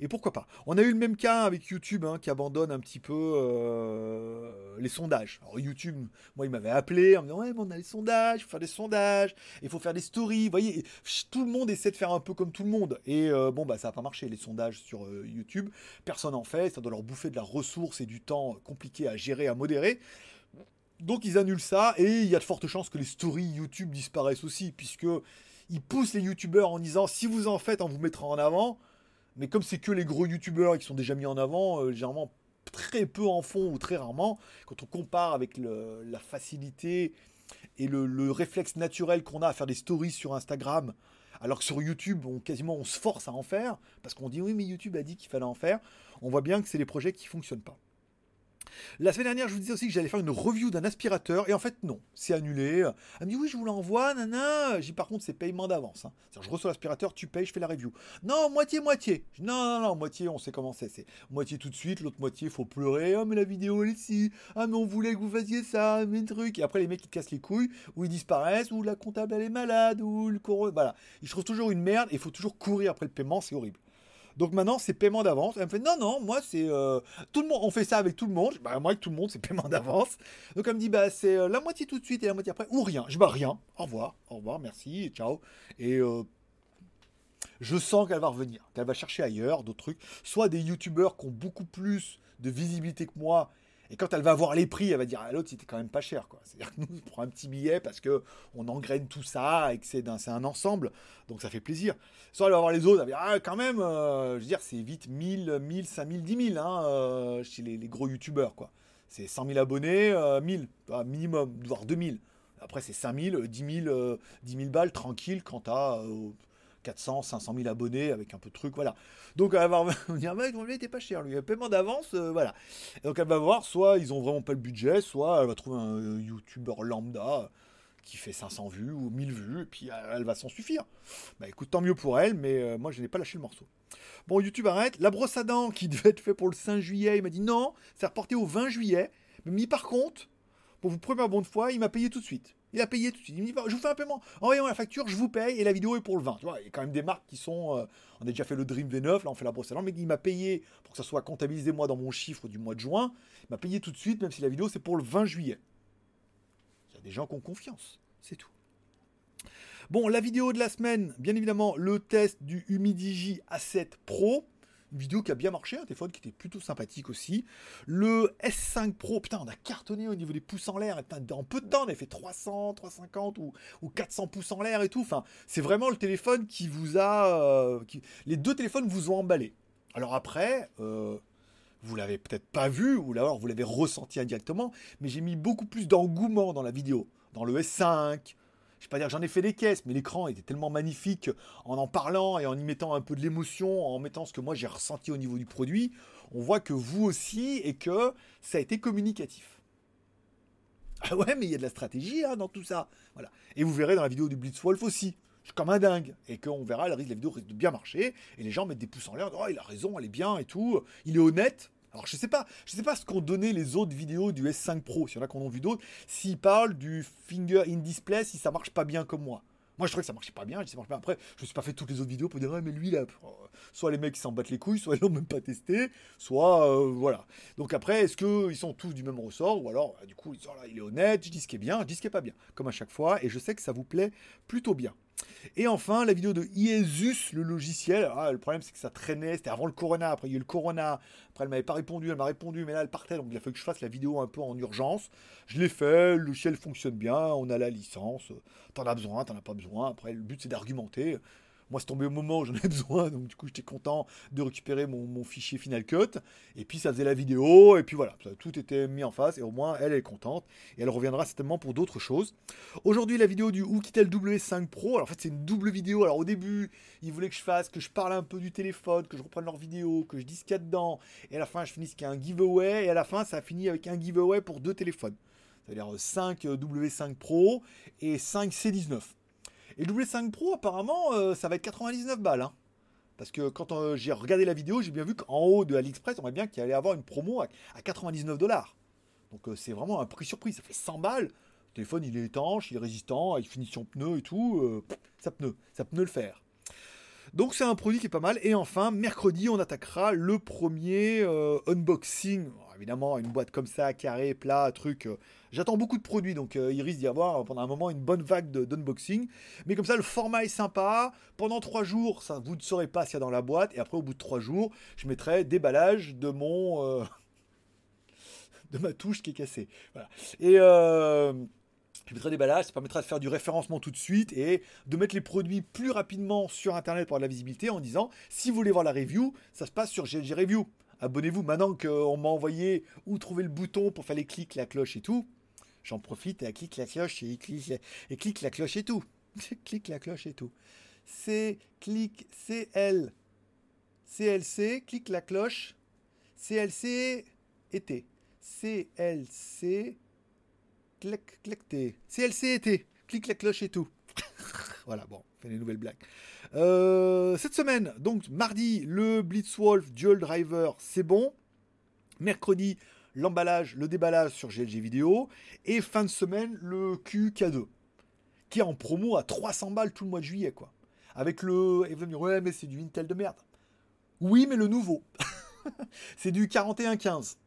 Et pourquoi pas On a eu le même cas avec YouTube hein, qui abandonne un petit peu euh, les sondages. Alors YouTube, moi, il m'avait appelé en me disant Ouais, mais on a les sondages, il faut faire des sondages, il faut faire des stories. Vous voyez, tout le monde essaie de faire un peu comme tout le monde. Et bon, bah, ça n'a pas marché, les sondages sur YouTube. Personne n'en fait, ça doit leur bouffer de la ressource et du temps compliqué à gérer, à modérer. Donc ils annulent ça et il y a de fortes chances que les stories YouTube disparaissent aussi, puisque ils poussent les YouTubeurs en disant si vous en faites, on vous mettra en avant. Mais comme c'est que les gros youtubeurs qui sont déjà mis en avant, euh, généralement très peu en font ou très rarement, quand on compare avec la facilité et le, réflexe naturel qu'on a à faire des stories sur Instagram, alors que sur YouTube, on, quasiment on se force à en faire, parce qu'on dit oui mais YouTube a dit qu'il fallait en faire, on voit bien que c'est des projets qui ne fonctionnent pas. La semaine dernière, je vous disais aussi que j'allais faire une review d'un aspirateur, et en fait, non, c'est annulé. Elle me dit, oui, je vous l'envoie, nana. J'ai par contre, c'est paiement d'avance. Hein. Je reçois l'aspirateur, tu payes, je fais la review. Non, moitié-moitié. Non, non, non, moitié, on sait comment c'est. C'est moitié tout de suite, l'autre moitié, faut pleurer. Ah, mais la vidéo, elle est ici. Ah, mais on voulait que vous fassiez ça, mais truc. Et après, les mecs, ils cassent les couilles, ou ils disparaissent, ou la comptable, elle est malade, ou le courant. Voilà. Ils trouvent toujours une merde, et il faut toujours courir après le paiement, c'est horrible. Donc maintenant, c'est paiement d'avance. Elle me fait non, non, moi, c'est. Euh, tout le monde, on fait ça avec tout le monde. Bah, moi, avec tout le monde, c'est paiement d'avance. Donc elle me dit, bah, c'est euh, la moitié tout de suite et la moitié après, ou rien. Je bah, rien. Au revoir, au revoir, merci, ciao. Et. Euh, je sens qu'elle va revenir, qu'elle va chercher ailleurs d'autres trucs, soit des youtubeurs qui ont beaucoup plus de visibilité que moi et quand elle va voir les prix, elle va dire à ah, l'autre, c'était quand même pas cher. C'est-à-dire que nous, on prend un petit billet parce que on engraine tout ça et que c'est un, ensemble. Donc ça fait plaisir. Soit elle va voir les autres, elle va dire Ah, quand même, euh, je veux dire, c'est vite 1000, 1000, 5000, 10 000 hein, euh, chez les, gros youtubeurs. C'est 100 000 abonnés, 1000, euh, minimum, voire 2000. Après, c'est 5000, 10 000, 10 000 balles tranquille quant à 400, 500 000 abonnés avec un peu de trucs, voilà. Donc elle va dire, mec, ton était pas cher, lui, paiement d'avance, euh, voilà. donc elle va voir, soit ils ont vraiment pas le budget, soit elle va trouver un euh, YouTuber lambda qui fait 500 vues ou 1000 vues, et puis elle va s'en suffire. Bah écoute, tant mieux pour elle, mais euh, moi je n'ai pas lâché le morceau. Bon, YouTube arrête. La brosse à dents qui devait être fait pour le 5 juillet, il m'a dit non, c'est reporté au 20 juillet. Mais par contre, pour vous premier bon de foi, il m'a payé tout de suite. Il a payé tout de suite. Il me dit, je vous fais un paiement. Envoyez-moi la facture, je vous paye et la vidéo est pour le 20. Tu il y a quand même des marques qui sont. Euh, on a déjà fait le Dream V9, là on fait la brosse à mais il m'a payé pour que ça soit comptabilisé moi dans mon chiffre du mois de juin. Il m'a payé tout de suite, même si la vidéo c'est pour le 20 juillet. Il y a des gens qui ont confiance. C'est tout. Bon, la vidéo de la semaine, bien évidemment, le test du Humidigi A7 Pro vidéo qui a bien marché, un téléphone qui était plutôt sympathique aussi. Le S5 Pro, putain, on a cartonné au niveau des pouces en l'air. En peu de temps, on a fait 300, 350 ou, ou 400 pouces en l'air et tout. Enfin, c'est vraiment le téléphone qui vous a. Euh, les deux téléphones vous ont emballé. Alors après. Euh, vous l'avez peut-être pas vu, ou alors vous l'avez ressenti indirectement, mais j'ai mis beaucoup plus d'engouement dans la vidéo. Dans le S5, je vais pas dire j'en ai fait des caisses, mais l'écran était tellement magnifique en en parlant et en y mettant un peu de l'émotion, en mettant ce que moi j'ai ressenti au niveau du produit, on voit que vous aussi et que ça a été communicatif. Ah ouais, mais il y a de la stratégie hein, dans tout ça. Voilà. Et vous verrez dans la vidéo du Blitzwolf aussi. Je suis comme un dingue. Et qu'on verra, la vidéo risque de bien marcher. Et les gens mettent des pouces en l'air. Oh, il a raison, elle est bien et tout. Il est honnête. Alors je sais pas, je sais pas ce qu'ont donné les autres vidéos du S5 Pro, s'il y en a qui en ont vu d'autres, s'ils parlent du finger in display, si ça marche pas bien comme moi. Moi, je trouvais que ça marchait pas bien. Je sais pas. Après, je me suis pas fait toutes les autres vidéos pour dire, mais lui, là, soit les mecs s'en battent les couilles, soit ils l'ont même pas testé, soit euh, voilà. Donc après, est-ce qu'ils sont tous du même ressort ou alors, bah, du coup, il est honnête, je dis ce qui est bien, je dis ce qui est pas bien, comme à chaque fois, et je sais que ça vous plaît plutôt bien. Et enfin, la vidéo de Iesus, le logiciel. Ah, le problème, c'est que ça traînait. C'était avant le Corona. Après, il y a eu le Corona. Après, elle m'avait pas répondu. Elle m'a répondu, mais là, elle partait. Donc, il a fallu que je fasse la vidéo un peu en urgence. Je l'ai fait. Le logiciel fonctionne bien. On a la licence. T'en as besoin, t'en as pas besoin. Après, le but, c'est d'argumenter. Moi, c'est tombé au moment où j'en ai besoin, donc du coup, j'étais content de récupérer mon, fichier Final Cut. Et puis, ça faisait la vidéo, et puis voilà, tout était mis en face, et au moins, elle, est contente. Et elle reviendra certainement pour d'autres choses. Aujourd'hui, la vidéo du Oukitel W5 Pro. Alors, en fait, c'est une double vidéo. Alors, au début, ils voulaient que je fasse, que je parle un peu du téléphone, que je reprenne leur vidéo, que je dise ce qu'il y a dedans. Et à la fin, je finisse qu'il y a un giveaway, et à la fin, ça a fini avec un giveaway pour deux téléphones. C'est-à-dire 5 W5 Pro et 5 C19. Et le W5 Pro, apparemment, euh, ça va être 99 balles. Hein. Parce que quand euh, j'ai regardé la vidéo, j'ai bien vu qu'en haut de AliExpress, on voit bien qu'il allait avoir une promo à, 99 dollars. Donc euh, c'est vraiment un prix surprise. Ça fait 100 balles. Le téléphone, il est étanche, il est résistant, avec finition pneu et tout. ça pneu, ça pneu le faire. Donc c'est un produit qui est pas mal. Et enfin, mercredi, on attaquera le premier unboxing. évidemment, une boîte comme ça, carré, plat, truc. Euh, j'attends beaucoup de produits, donc il risque d'y avoir pendant un moment une bonne vague d'unboxing. Mais comme ça, le format est sympa. Pendant trois jours, vous ne saurez pas ce qu'il y a dans la boîte. Et après, au bout de trois jours, je mettrai déballage de mon... de ma touche qui est cassée. Voilà. Et je mettrai des ballages, ça permettra de faire du référencement tout de suite et de mettre les produits plus rapidement sur Internet pour avoir de la visibilité en disant si vous voulez voir la review, ça se passe sur GLG Review. Abonnez-vous maintenant qu'on m'a envoyé où trouver le bouton pour faire les clics, la cloche et tout. J'en profite et clique la cloche et clique, et clique la cloche et tout. clique la cloche et tout. C, clique CL, CLC, clique la cloche, CLC T. CLC, clac, clac, T. CLC et Clique la cloche et tout. voilà, bon, fait des nouvelles blagues. Euh, cette semaine, donc mardi, le Blitzwolf Dual Driver, c'est bon. Mercredi, l'emballage, le déballage sur GLG Vidéo. Et fin de semaine, le QK2, qui est en promo à 300 balles tout le mois de juillet, quoi. Avec le. Et vous me dire, ouais, mais c'est du Intel de merde. Oui, mais le nouveau. c'est du 4115.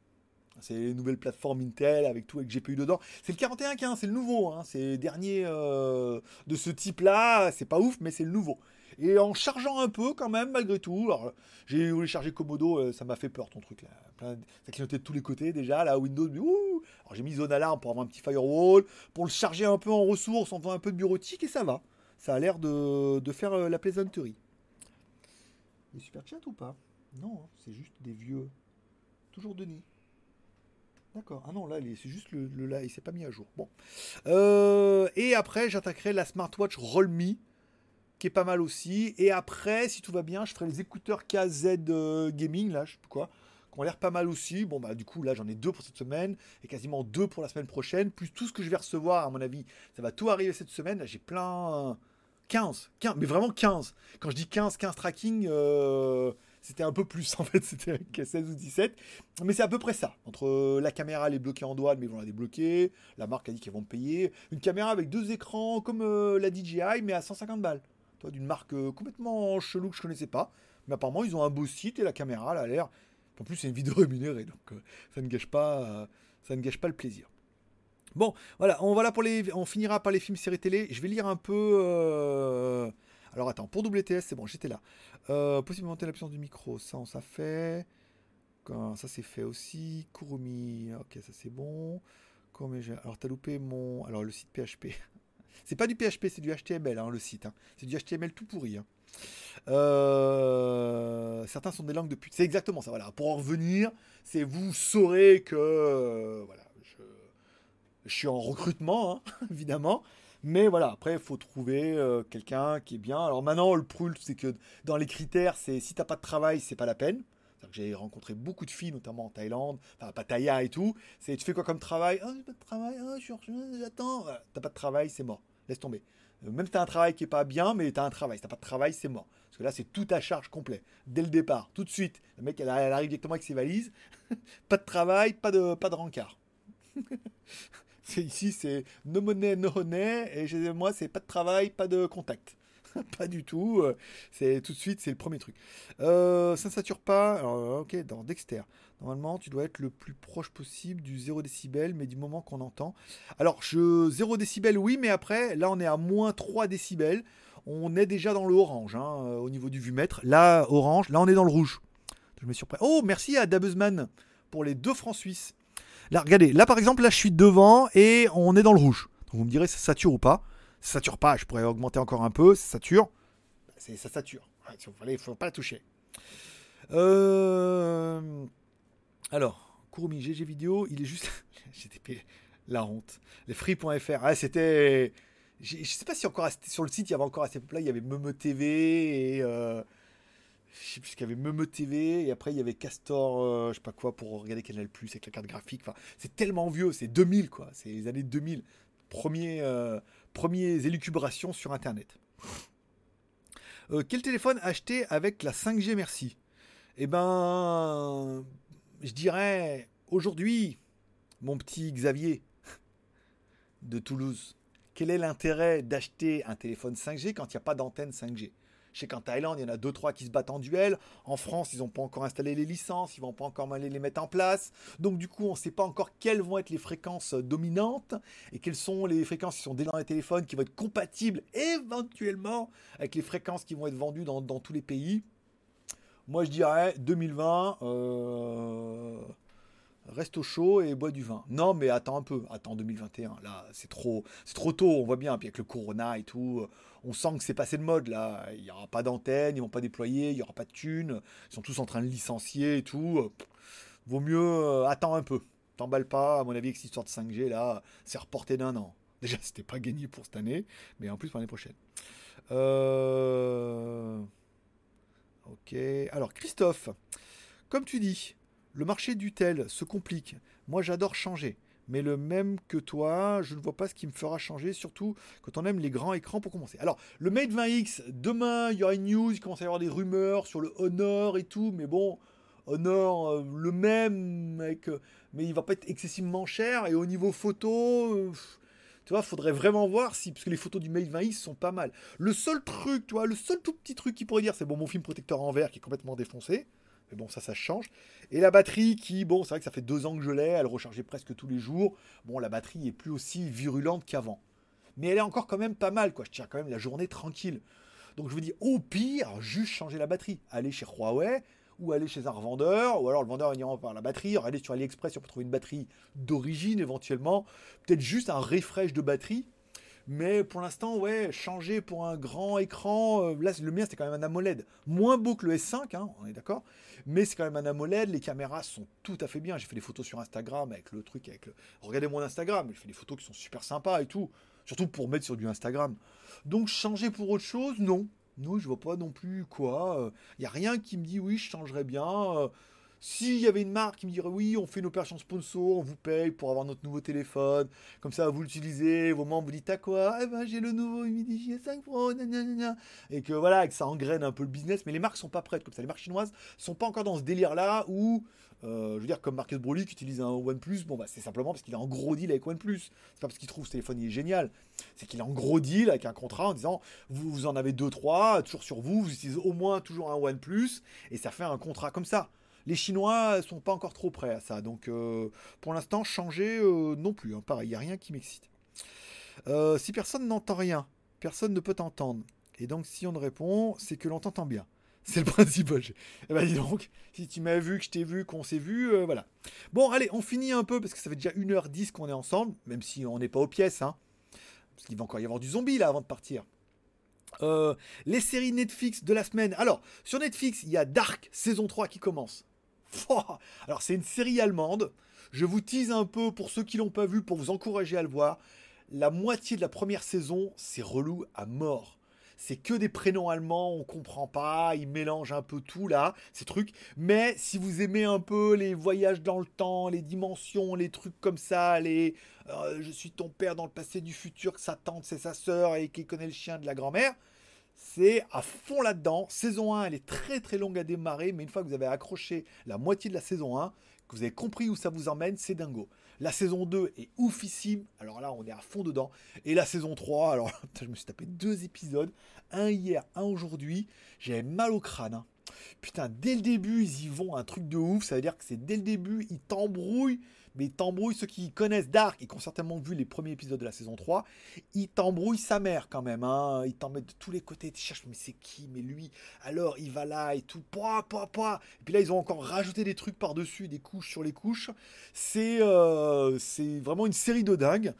C'est les nouvelles plateformes Intel avec tout avec GPU dedans. C'est le 4115, c'est le nouveau. Hein. C'est dernier euh, de ce type-là. C'est pas ouf, mais c'est le nouveau. Et en chargeant un peu quand même, malgré tout. Alors, j'ai voulu charger Komodo, euh, ça m'a fait peur ton truc là. Ça clignotait de tous les côtés déjà. Là, Windows, Alors, j'ai mis zone alarme pour avoir un petit firewall, pour le charger un peu en ressources, en faisant un peu de bureautique, et ça va. Ça a l'air de, de faire euh, la plaisanterie. Les super chat ou pas? Non, hein, c'est juste des vieux. Toujours Denis. D'accord. Ah non, là, c'est juste le, le là, il s'est pas mis à jour. Bon. Euh, et après, j'attaquerai la smartwatch Rollme, qui est pas mal aussi. Et après, si tout va bien, je ferai les écouteurs KZ euh, Gaming, là, je sais plus quoi, qui l'air pas mal aussi. Bon, bah, du coup, là, j'en ai deux pour cette semaine, et quasiment deux pour la semaine prochaine, plus tout ce que je vais recevoir, à mon avis. Ça va tout arriver cette semaine. Là, j'ai plein. 15, 15, mais vraiment 15. Quand je dis 15, 15 tracking, euh, c'était un peu plus en fait, c'était 16 ou 17. Mais c'est à peu près ça. Entre euh, la caméra, elle est bloquée en douane, mais ils vont la débloquer. La marque a dit qu'ils vont payer. Une caméra avec deux écrans comme euh, la DJI, mais à 150 balles. Toi, d'une marque complètement chelou que je connaissais pas. Mais apparemment, ils ont un beau site et la caméra, elle a l'air. En plus, c'est une vidéo rémunérée, donc ça ne gâche pas, ça ne gâche pas le plaisir. Bon, voilà, on, pour les, on finira par les films, séries télé. Je vais lire un peu. Alors attends, pour WTS, c'est bon, j'étais là. Euh, possiblement l'absence du micro, ça on ça fait. Ça c'est fait aussi. Kurumi, ok, ça c'est bon. Alors t'as loupé mon. Alors le site PHP. c'est pas du PHP, c'est du HTML, hein, le site. Hein. C'est du HTML tout pourri. Hein. Euh, certains sont des langues de pute. C'est exactement ça, voilà. Pour en revenir, c'est vous saurez que. Euh, voilà, je, je, suis en recrutement, évidemment. Mais voilà, après, il faut trouver euh, quelqu'un qui est bien. Alors maintenant, le prul, c'est que dans les critères, c'est si t'as pas de travail, c'est pas la peine. J'ai rencontré beaucoup de filles, notamment en Thaïlande, enfin Pattaya et tout. C'est tu fais quoi comme travail? J'ai pas de travail, ah, j'attends. T'as pas de travail, c'est mort. Laisse tomber. Euh, même si t'as un travail qui est pas bien, mais t'as un travail. Si t'as pas de travail, c'est mort. Parce que là, c'est tout à charge complet. Dès le départ, tout de suite. Le mec, elle, arrive directement avec ses valises. pas de travail, pas de, pas de rencard. Ici, c'est no money, no honey. Et chez moi, c'est pas de travail, pas de contact. pas du tout. Euh, c'est tout de suite, c'est le premier truc. Euh, ça ne sature pas. Alors, ok, dans Dexter. Normalement, tu dois être le plus proche possible du 0 décibel, mais du moment qu'on entend. Alors, je 0 décibel, oui, mais après, là, on est à moins 3 décibels. On est déjà dans le orange, hein, euh, au niveau du vumètre. Là, orange. Là, on est dans le rouge. Je me surprends. Oh, merci à Dabuzman pour les 2 francs suisses. Là, regardez, là par exemple, là je suis devant et on est dans le rouge. Vous me direz, ça sature ou pas Ça sature pas, je pourrais augmenter encore un peu, ça sature. Ça sature. Il ne faut pas la toucher. Euh... Alors, Kurumi GG vidéo, il est juste. GTP, la honte. Les free.fr, ah, c'était. Je sais pas si encore sur le site il y avait encore à cette époque-là, il y avait Meme TV et. Euh je sais plus qu'il y avait Meme TV et après il y avait Castor, euh, je sais pas quoi, pour regarder Canal Plus avec la carte graphique. C'est tellement vieux, c'est 2000 quoi, c'est les années 2000. Premier, premiers élucubrations sur Internet. Euh, quel téléphone acheter avec la 5G merci? Eh ben, je dirais aujourd'hui, mon petit Xavier de Toulouse, quel est l'intérêt d'acheter un téléphone 5G quand il n'y a pas d'antenne 5G Je sais qu'en Thaïlande, il y en a deux trois qui se battent en duel. En France, ils n'ont pas encore installé les licences, ils vont pas encore aller les mettre en place. Donc du coup, on ne sait pas encore quelles vont être les fréquences dominantes et quelles sont les fréquences qui sont déjà dans les téléphones qui vont être compatibles éventuellement avec les fréquences qui vont être vendues dans, tous les pays. Moi, je dirais 2020. Euh reste au chaud et bois du vin. Non, mais attends un peu, attends 2021. Là, c'est trop, c'est trop tôt. On voit bien. Puis avec le Corona et tout, on sent que c'est passé de mode. Là, il n'y aura pas d'antenne, ils vont pas déployer, il n'y aura pas de thunes. Ils sont tous en train de licencier et tout. Vaut mieux euh, attends un peu. T'emballes pas. À mon avis, avec cette histoire de 5G là, c'est reporté d'un an. Déjà, c'était pas gagné pour cette année, mais en plus pour l'année prochaine. Euh... Ok. Alors, Christophe, comme tu dis, le marché du tel se complique. Moi, j'adore changer. Mais le même que toi, je ne vois pas ce qui me fera changer, surtout quand on aime les grands écrans pour commencer. Alors, le Mate 20X, demain, il y aura une news, il commence à y avoir des rumeurs sur le Honor et tout, mais bon, Honor, euh, le même, euh, mais il va pas être excessivement cher. Et au niveau photo, tu vois, faudrait vraiment voir si, parce que les photos du Mate 20X sont pas mal. Le seul truc, tu vois, le seul tout petit truc qui pourrait dire, c'est bon, mon film protecteur en verre qui est complètement défoncé. Mais bon, ça, ça change. Et la batterie qui, bon, c'est vrai que ça fait deux ans que je l'ai, elle rechargeait presque tous les jours. Bon, la batterie est plus aussi virulente qu'avant. Mais elle est encore quand même pas mal, quoi. Je tiens quand même la journée tranquille. Donc je vous dis, au pire, juste changer la batterie. Aller chez Huawei, ou aller chez un revendeur, ou alors le vendeur va par la batterie, aller sur AliExpress, on peut trouver une batterie d'origine éventuellement, peut-être juste un refresh de batterie, mais pour l'instant, ouais, changer pour un grand écran, euh, là le mien c'était quand même un AMOLED, moins beau que le S5, hein, on est d'accord, mais c'est quand même un AMOLED, les caméras sont tout à fait bien. J'ai fait des photos sur Instagram avec le truc, avec le... Regardez mon Instagram, j'ai fait des photos qui sont super sympas et tout. Surtout pour mettre sur du Instagram. Donc changer pour autre chose, non. Non, je vois pas non plus quoi. Il n'y a rien qui me dit oui, je changerais bien. S'il y avait une marque qui me dirait oui, on fait une opération sponsor, on vous paye pour avoir notre nouveau téléphone, comme ça vous l'utilisez, vos membres vous dites à quoi? Eh ben j'ai le nouveau Humidifier 5 Pro, et que voilà, que ça engraine un peu le business, mais les marques sont pas prêtes comme ça. Les marques chinoises sont pas encore dans ce délire là où, euh, je veux dire, comme Marcus Broly qui utilise un OnePlus, bon bah c'est simplement parce qu'il est en gros deal avec OnePlus. C'est pas parce qu'il trouve ce téléphone il est génial, c'est qu'il est en gros deal avec un contrat en disant vous, vous en avez deux trois toujours sur vous, vous utilisez au moins toujours un OnePlus. Et ça fait un contrat comme ça les Chinois sont pas encore trop prêts à ça. Donc euh, pour l'instant, changer euh, non plus. Hein. pareil, il n'y a rien qui m'excite. Euh, si personne n'entend rien, personne ne peut t'entendre. Et donc si on te répond, c'est que l'on t'entend bien. C'est le principe. Eh ben dis donc, si tu m'as vu, que je t'ai vu, qu'on s'est vu, voilà. Bon, allez, on finit un peu parce que ça fait déjà 1h10 qu'on est ensemble, même si on n'est pas aux pièces. Hein, parce qu'il va encore y avoir du zombie là avant de partir. les séries Netflix de la semaine. Alors, sur Netflix, il y a Dark, saison 3 qui commence. Alors c'est une série allemande. Je vous tease un peu pour ceux qui l'ont pas vu pour vous encourager à le voir. La moitié de la première saison, c'est relou à mort. C'est que des prénoms allemands, on comprend pas, ils mélangent un peu tout là, ces trucs. Mais si vous aimez un peu les voyages dans le temps, les dimensions, les trucs comme ça, les euh, je suis ton père dans le passé du futur, que sa tante c'est sa sœur et qui connaît le chien de la grand-mère, c'est à fond là-dedans. Saison 1, elle est très très longue à démarrer, mais une fois que vous avez accroché la moitié de la saison 1, que vous avez compris où ça vous emmène, c'est dingo. La saison 2 est oufissime, alors là on est à fond dedans. Et la saison 3, alors je me suis tapé deux épisodes, un hier, un aujourd'hui, j'avais mal au crâne. Hein. Putain, dès le début, ils y vont un truc de ouf, ça veut dire que c'est dès le début, ils t'embrouillent mais il t'embrouille ceux qui connaissent Dark et qui ont certainement vu les premiers épisodes de la saison 3, il t'embrouille sa mère quand même, hein. il t'en met de tous les côtés, tu cherches mais c'est qui, mais lui, alors il va là et tout, poids, poids, poids, et puis là ils ont encore rajouté des trucs par-dessus, des couches sur les couches, c'est euh, vraiment une série de dingue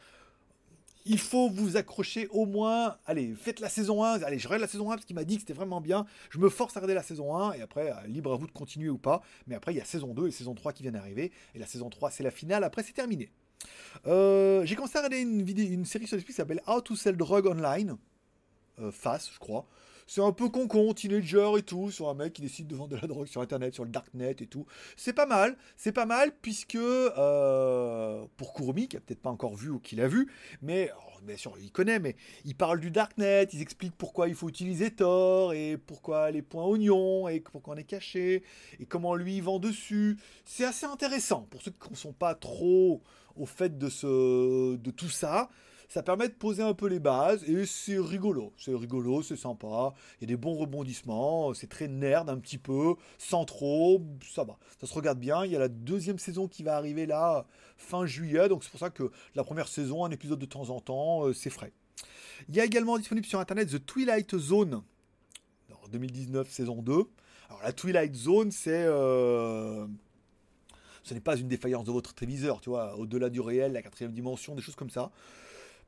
il faut vous accrocher au moins. Allez, faites la saison 1. Allez, je regarde la saison 1 parce qu'il m'a dit que c'était vraiment bien. Je me force à regarder la saison 1 et après, euh, libre à vous de continuer ou pas. Mais après, il y a saison 2 et saison 3 qui viennent d'arriver. Et la saison 3, c'est la finale. Après, c'est terminé. Euh, j'ai commencé à regarder une, vidéo, une série sur Netflix qui s'appelle How to Sell Drug Online. Euh, face, je crois. C'est un peu con-con, teenager et tout, sur un mec qui décide de vendre de la drogue sur Internet, sur le Darknet et tout. C'est pas mal, c'est pas mal, puisque euh, pour Kurumi, qui a peut-être pas encore vu ou qui l'a vu, mais oh, bien sûr, il connaît, mais il parle du Darknet, ils expliquent pourquoi il faut utiliser Tor, et pourquoi les points oignons, et pourquoi on est caché, et comment lui il vend dessus. C'est assez intéressant, pour ceux qui ne sont pas trop au fait de, ce, de tout ça ça permet de poser un peu les bases et c'est rigolo. C'est rigolo, c'est sympa. Il y a des bons rebondissements, c'est très nerd un petit peu, sans trop, ça va. Ça se regarde bien. Il y a la deuxième saison qui va arriver là, fin juillet, donc c'est pour ça que la première saison, un épisode de temps en temps, euh, c'est frais. Il y a également disponible sur internet The Twilight Zone, 2019 saison 2. Alors la Twilight Zone, c'est... Euh, ce n'est pas une défaillance de votre téléviseur, tu vois, au-delà du réel, la quatrième dimension, des choses comme ça.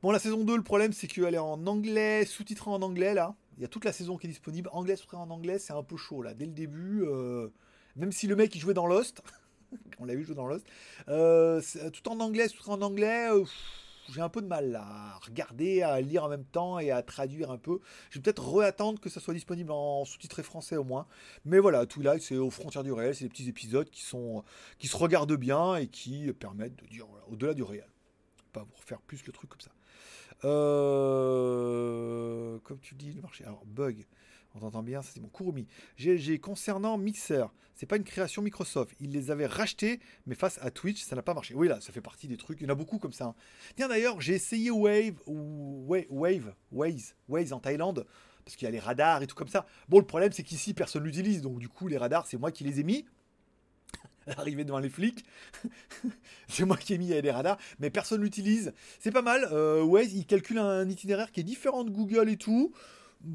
Bon, la saison 2, le problème, c'est qu'elle est en anglais, sous-titrée en anglais, là. Il y a toute la saison qui est disponible. Anglais sous-titré en anglais, c'est un peu chaud, là. Dès le début, euh, même si le mec, il jouait dans Lost, on l'a vu jouer dans Lost, euh, tout en anglais, sous-titré en anglais, j'ai un peu de mal à regarder, à lire en même temps et à traduire un peu. Je vais peut-être réattendre que ça soit disponible en sous-titré français au moins. Mais voilà, Twilight, c'est aux frontières du réel, c'est des petits épisodes qui, sont, qui se regardent bien et qui permettent de dire au-delà du réel. Pas vous refaire plus le truc comme ça. Euh, comme tu dis, le marché. Alors, bug. On entend bien, c'est mon Kurumi. GLG, concernant Mixer, c'est pas une création Microsoft. Ils les avaient rachetés, mais face à Twitch, ça n'a pas marché. Oui, là, ça fait partie des trucs. Il y en a beaucoup comme ça. Hein. Tiens, d'ailleurs, j'ai essayé Wave, ou Wave, Waze, Waze en Thaïlande, parce qu'il y a les radars et tout comme ça. Bon, le problème, c'est qu'ici, personne l'utilise. Donc, du coup, les radars, c'est moi qui les ai mis. Arrivé devant les flics, c'est moi qui ai mis les radars, mais personne l'utilise. C'est pas mal. Euh, Waze, il calcule un itinéraire qui est différent de Google et tout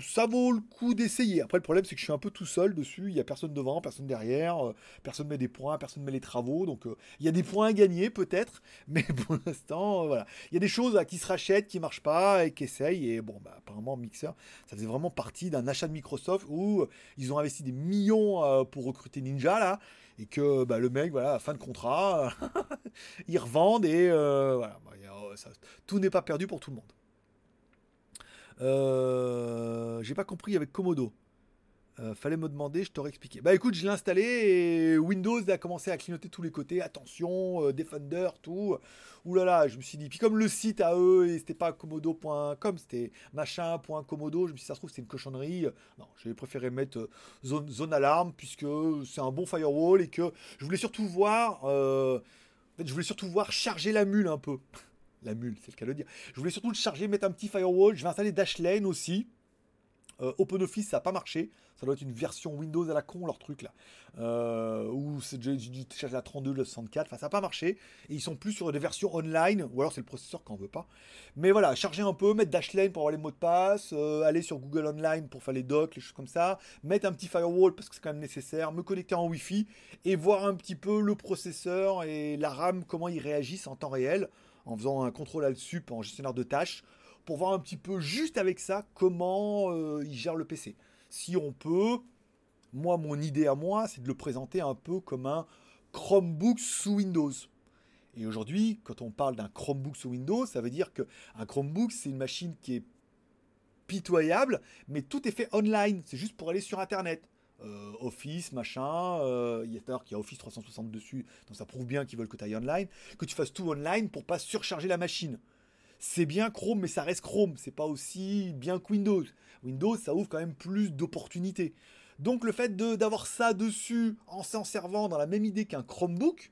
ça vaut le coup d'essayer. Après, le problème, c'est que je suis un peu tout seul dessus. Il n'y a personne devant, personne derrière, euh, personne met des points, personne met les travaux. Donc, euh, il y a des points à gagner, peut-être. Mais pour l'instant, euh, voilà. Il y a des choses qui se rachètent, qui ne marchent pas et qui essayent. Et bon, bah, apparemment, Mixer, ça faisait vraiment partie d'un achat de Microsoft où ils ont investi des millions pour recruter Ninja, là. Et que bah, le mec, voilà, fin de contrat, ils revendent et voilà. Bah, tout n'est pas perdu pour tout le monde. Euh, j'ai pas compris avec Komodo. Euh, fallait me demander, je t'aurais expliqué. Bah écoute, je l'ai installé et Windows a commencé à clignoter tous les côtés. Attention, euh, Defender, tout. Ouh là là, je me suis dit. Puis comme le site à eux, c'était pas komodo.com, c'était machin.komodo, je me suis dit, ça se trouve, c'est une cochonnerie. Non, j'ai préféré mettre zone, zone alarme puisque c'est un bon firewall et que je voulais surtout voir. je voulais surtout voir charger la mule un peu la mule, c'est le cas de le dire. Je voulais surtout le charger, mettre un petit firewall. Je vais installer Dashlane aussi. Euh, OpenOffice, ça n'a pas marché. Ça doit être une version Windows à la con, leur truc là. Euh, ou c'est charger la 32, la 64. Enfin, ça n'a pas marché. Et ils sont plus sur des versions online. Ou alors c'est le processeur qu'on veut pas. Mais voilà, charger un peu, mettre Dashlane pour avoir les mots de passe. Euh, aller sur Google Online pour faire les docs, les choses comme ça. Mettre un petit firewall parce que c'est quand même nécessaire. Me connecter en Wi-Fi. Et voir un petit peu le processeur et la RAM, comment ils réagissent en temps réel en faisant un contrôle alt sup en gestionnaire de tâches pour voir un petit peu juste avec ça comment euh, il gère le PC. Si on peut, moi mon idée à moi c'est de le présenter un peu comme un Chromebook sous Windows. Et aujourd'hui, quand on parle d'un Chromebook sous Windows, ça veut dire qu'un Chromebook c'est une machine qui est pitoyable, mais tout est fait online. C'est juste pour aller sur Internet. Euh, Office, machin, euh, il y a Office 360 dessus, donc ça prouve bien qu'ils veulent que tu ailles online, que tu fasses tout online pour pas surcharger la machine. C'est bien Chrome, mais ça reste Chrome, c'est pas aussi bien que Windows. Windows, ça ouvre quand même plus d'opportunités. Donc le fait d'avoir ça dessus en s'en servant dans la même idée qu'un Chromebook,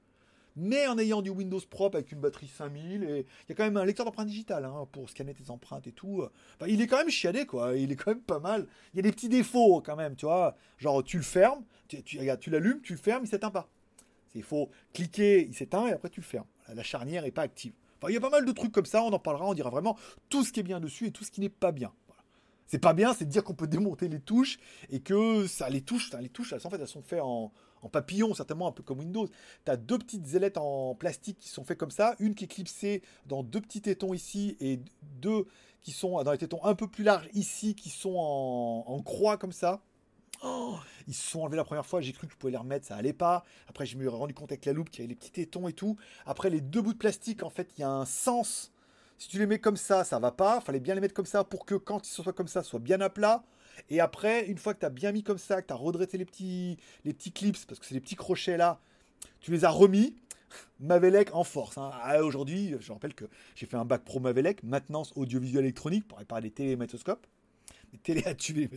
mais en ayant du Windows propre avec une batterie 5000 et il y a quand même un lecteur d'empreintes digitales hein, pour scanner tes empreintes et tout. il est quand même chiadé quoi, il est quand même pas mal. Il y a des petits défauts quand même, tu vois, genre tu le fermes, tu, tu, tu l'allumes, tu le fermes, il s'éteint pas. Il faut cliquer, il s'éteint et après tu le fermes. La charnière est pas active. Il y a pas mal de trucs comme ça, on en parlera, on dira vraiment tout ce qui est bien dessus et tout ce qui n'est pas bien. C'est pas bien, c'est de dire qu'on peut démonter les touches et que ça les touches, les touches, elles, fait, sont faites en, en papillon, certainement un peu comme Windows. Tu as deux petites ailettes en plastique qui sont faites comme ça, une qui est clipsée dans deux petits tétons ici et deux qui sont dans les tétons un peu plus larges ici, qui sont en, croix comme ça. Oh, ils se sont enlevés la première fois, j'ai cru que je pouvais les remettre, ça allait pas. Après, je me suis rendu compte avec la loupe qu'il y avait les petits tétons et tout. Après, les deux bouts de plastique, en fait, il y a un sens. Si tu les mets comme ça, ça va pas. Fallait bien les mettre comme ça pour que quand ils soient comme ça, soient bien à plat. Et après, une fois que tu as bien mis comme ça, que tu as redressé les petits, les petits clips, parce que c'est les petits crochets là, tu les as remis. Mavelec en force. Hein. Ah, aujourd'hui, je rappelle que j'ai fait un bac pro Mavelec, maintenance audiovisuelle électronique, pour réparer des télémétoscopes. Télé à tuer.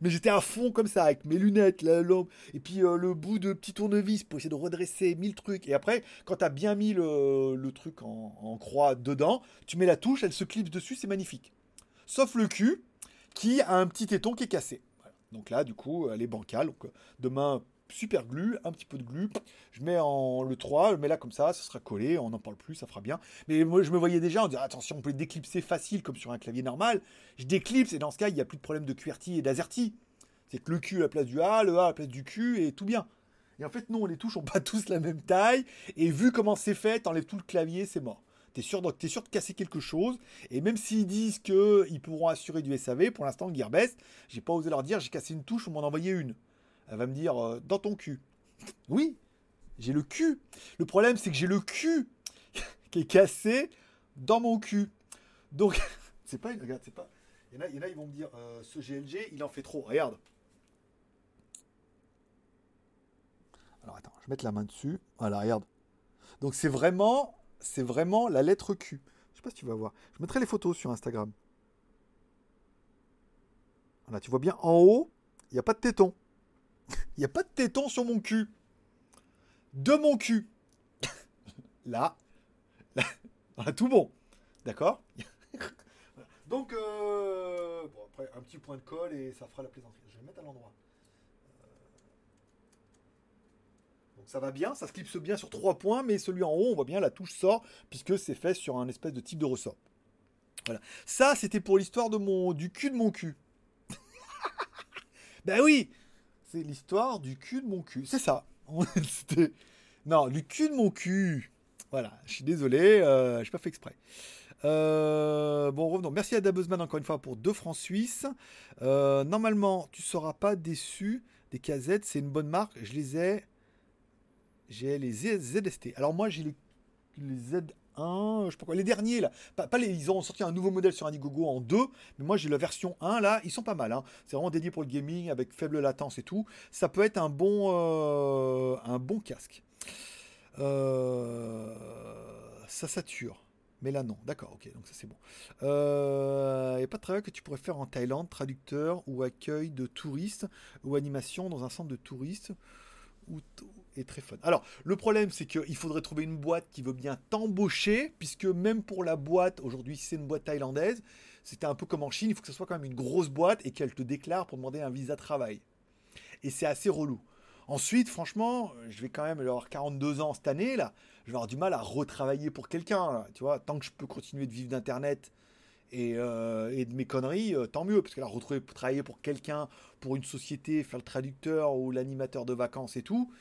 Mais j'étais à fond comme ça, avec mes lunettes, la lampe, et puis euh, le bout de petit tournevis pour essayer de redresser mille trucs. Et après, quand t'as bien mis le, truc en, croix dedans, tu mets la touche, elle se clipse dessus, c'est magnifique. Sauf le cul, qui a un petit téton qui est cassé. Donc là, du coup, elle est bancale. Donc, euh, demain, super glue, un petit peu de glue. Je mets en le 3, je mets là comme ça, ça sera collé, on n'en parle plus, ça fera bien. Mais moi, je me voyais déjà, on dirait attention, on peut déclipser facile comme sur un clavier normal. Je déclipse et dans ce cas, il n'y a plus de problème de QWERTY et d'AZERTY. C'est que le Q à la place du A, le A à la place du Q et tout bien. Et en fait, non, les touches n'ont pas tous la même taille. Et vu comment c'est fait, t'enlèves tout le clavier, c'est mort. T'es sûr, es sûr de casser quelque chose. Et même s'ils disent qu'ils pourront assurer du SAV, pour l'instant, Gearbest, j'ai pas osé leur dire j'ai cassé une touche, on m'en envoyé une. Elle va me dire euh, dans ton cul. Oui, j'ai le cul. Le problème, c'est que j'ai le cul qui est cassé dans mon cul. Donc, c'est pas une. Regarde, c'est pas. Il y, en a, ils vont me dire euh, ce GLG, il en fait trop. Regarde. Alors attends, je vais mettre la main dessus. Voilà, regarde. Donc c'est vraiment, c'est vraiment la lettre Q. Je sais pas si tu vas voir. Je mettrai les photos sur Instagram. Voilà, tu vois bien en haut, il n'y a pas de téton. Il n'y a pas de téton sur mon cul. De mon cul. là, là, tout bon. D'accord? Donc, euh, après, un petit point de colle et ça fera la plaisanterie. Je vais le mettre à l'endroit. Euh, donc ça va bien, ça se clipse bien sur trois points, mais celui en haut, on voit bien la touche sort, puisque c'est fait sur un espèce de type de ressort. Voilà. Ça, c'était pour l'histoire de mon du cul de mon cul. ben oui, l'histoire du cul de mon cul. C'est ça. non, du cul de mon cul. Voilà, je suis désolé, euh, je n'ai pas fait exprès. Euh, bon, revenons. Merci à Dabuzman encore une fois pour 2 francs suisses. Euh, normalement, tu ne seras pas déçu des KZ, c'est une bonne marque. Je les ai. J'ai les ZST. Alors, moi, j'ai les, les Je sais quoi, les derniers là, pas, les, ils ont sorti un nouveau modèle sur Indiegogo en 2, mais moi j'ai la version 1 là, ils sont pas mal, hein. c'est vraiment dédié pour le gaming avec faible latence et tout, ça peut être un bon, euh, un bon casque. Euh, ça sature. Mais là, non. D'accord, ok, donc ça c'est bon. Il euh, n'y a pas de travail que tu pourrais faire en Thaïlande, traducteur ou accueil de touristes ou animation dans un centre de touristes ou très fun. Alors, le problème, c'est qu'il faudrait trouver une boîte qui veut bien t'embaucher, puisque même pour la boîte, aujourd'hui, c'est une boîte thaïlandaise, c'était un peu comme en Chine, il faut que ce soit quand même une grosse boîte et qu'elle te déclare pour demander un visa de travail. Et c'est assez relou. Ensuite, franchement, je vais quand même avoir 42 ans cette année, là. Je vais avoir du mal à retravailler pour quelqu'un, tu vois. Tant que je peux continuer de vivre d'Internet et, euh, de mes conneries, euh, tant mieux. Parce que là, retrouver, travailler pour quelqu'un, pour une société, faire le traducteur ou l'animateur de vacances et tout,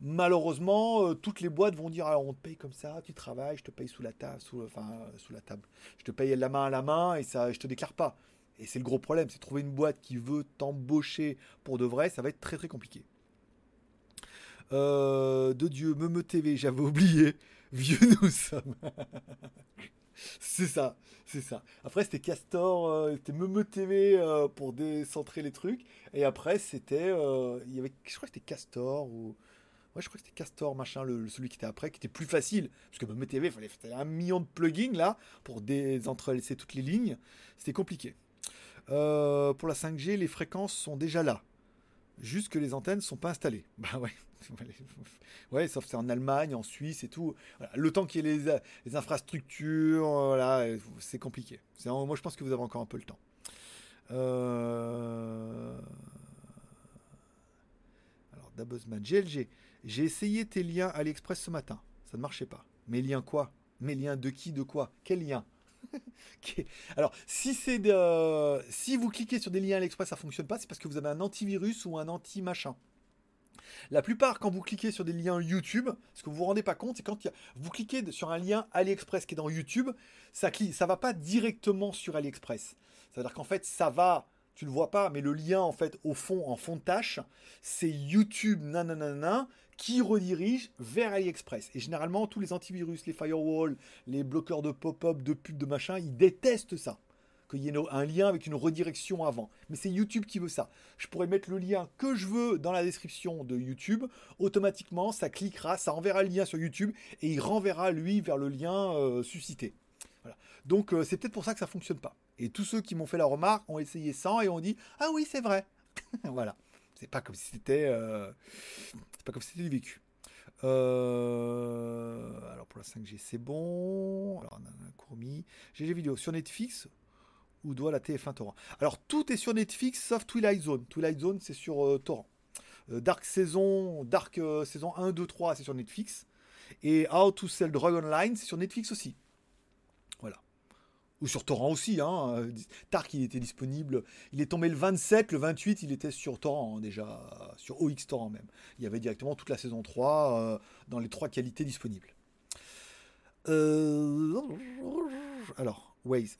malheureusement, euh, toutes les boîtes vont dire alors on te paye comme ça, tu travailles, je te paye sous la table, sous, enfin, sous la table. Je te paye la main à la main et ça, je te déclare pas. Et c'est le gros problème, c'est trouver une boîte qui veut t'embaucher pour de vrai, ça va être très très compliqué. Euh, de Dieu, Meme TV, j'avais oublié. Vieux nous sommes. c'est ça, c'est ça. Après, c'était Castor, euh, c'était Meme TV pour décentrer les trucs. Et après, c'était. il y avait, je crois que c'était Castor ou. Ouais, je crois que c'était Castor, machin, le, celui qui était après, qui était plus facile. Parce que me TV, il fallait faire un million de plugins là pour désentrelacer toutes les lignes. C'était compliqué. Euh, pour la 5G, les fréquences sont déjà là. Juste que les antennes ne sont pas installées. Bah ouais. ouais, sauf c'est en Allemagne, en Suisse et tout. Le temps qu'il y ait les, infrastructures, voilà, c'est compliqué. Moi, je pense que vous avez encore un peu le temps. Euh... Alors, Dabuzman, GLG. J'ai essayé tes liens AliExpress ce matin. Ça ne marchait pas. Mes liens quoi? Mes liens de qui De quoi? Quel lien Alors, si vous cliquez sur des liens AliExpress, ça fonctionne pas, c'est parce que vous avez un antivirus ou un anti-machin. La plupart, quand vous cliquez sur des liens YouTube, ce que vous vous rendez pas compte, c'est quand vous cliquez sur un lien AliExpress qui est dans YouTube, ça ne ça va pas directement sur AliExpress. Ça veut dire qu'en fait, ça va tu le vois pas, mais le lien en fait au fond, en fond de tâche, c'est YouTube nanana qui redirige vers AliExpress. Et généralement, tous les antivirus, les firewalls, les bloqueurs de pop-up, de pub, de machin, ils détestent ça. Qu'il y ait un lien avec une redirection avant. Mais c'est YouTube qui veut ça. Je pourrais mettre le lien que je veux dans la description de YouTube. Automatiquement, ça cliquera, ça enverra le lien sur YouTube et il renverra lui vers le lien euh, suscité. Voilà. Donc euh, c'est peut-être pour ça que ça fonctionne pas. Et tous ceux qui m'ont fait la remarque ont essayé sans et ont dit Ah oui, c'est vrai. voilà. C'est pas comme si c'était. Euh, c'est pas comme si c'était du vécu. Euh, alors pour la 5G, c'est bon. Alors on a un courmis. Des vidéos sur Netflix ou doit la TF1 Torrent? Alors tout est sur Netflix sauf Twilight Zone. Twilight Zone, c'est sur euh, Torrent. Dark Saison, Dark Saison 1, 2, 3, c'est sur Netflix. Et How to Sell Drug Online, c'est sur Netflix aussi. Ou sur Torrent aussi. Hein. Dark, il était disponible. Il est tombé le 27, le 28, il était sur Torrent hein, déjà, sur OX Torrent même. Il y avait directement toute la saison 3 euh, dans les trois qualités disponibles. Euh, alors, Waze,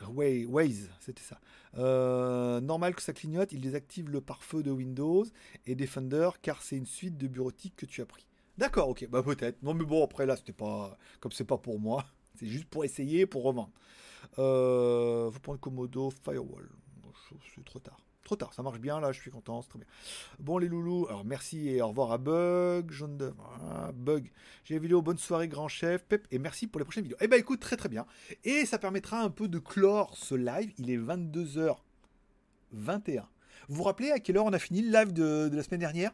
Waze, c'était ça. Euh, normal que ça clignote, il désactive le pare-feu de Windows et Defender car c'est une suite de bureautique que tu as pris. D'accord, ok, bah peut-être. Non mais bon, après là, c'était pas. Comme c'est pas pour moi, c'est juste pour essayer, pour revendre. Euh, vous prenez Komodo Firewall. c'est trop tard. Trop tard, ça marche bien là, je suis content, c'est très bien. Bon les loulous, alors merci et au revoir à Bug, Jaune de... Bug. J'ai la vidéo, bonne soirée grand chef, Pep, et merci pour les prochaines vidéos. Eh ben écoute, très très bien. Et ça permettra un peu de clore ce live, il est 22h21. Vous vous rappelez à quelle heure on a fini le live de la semaine dernière?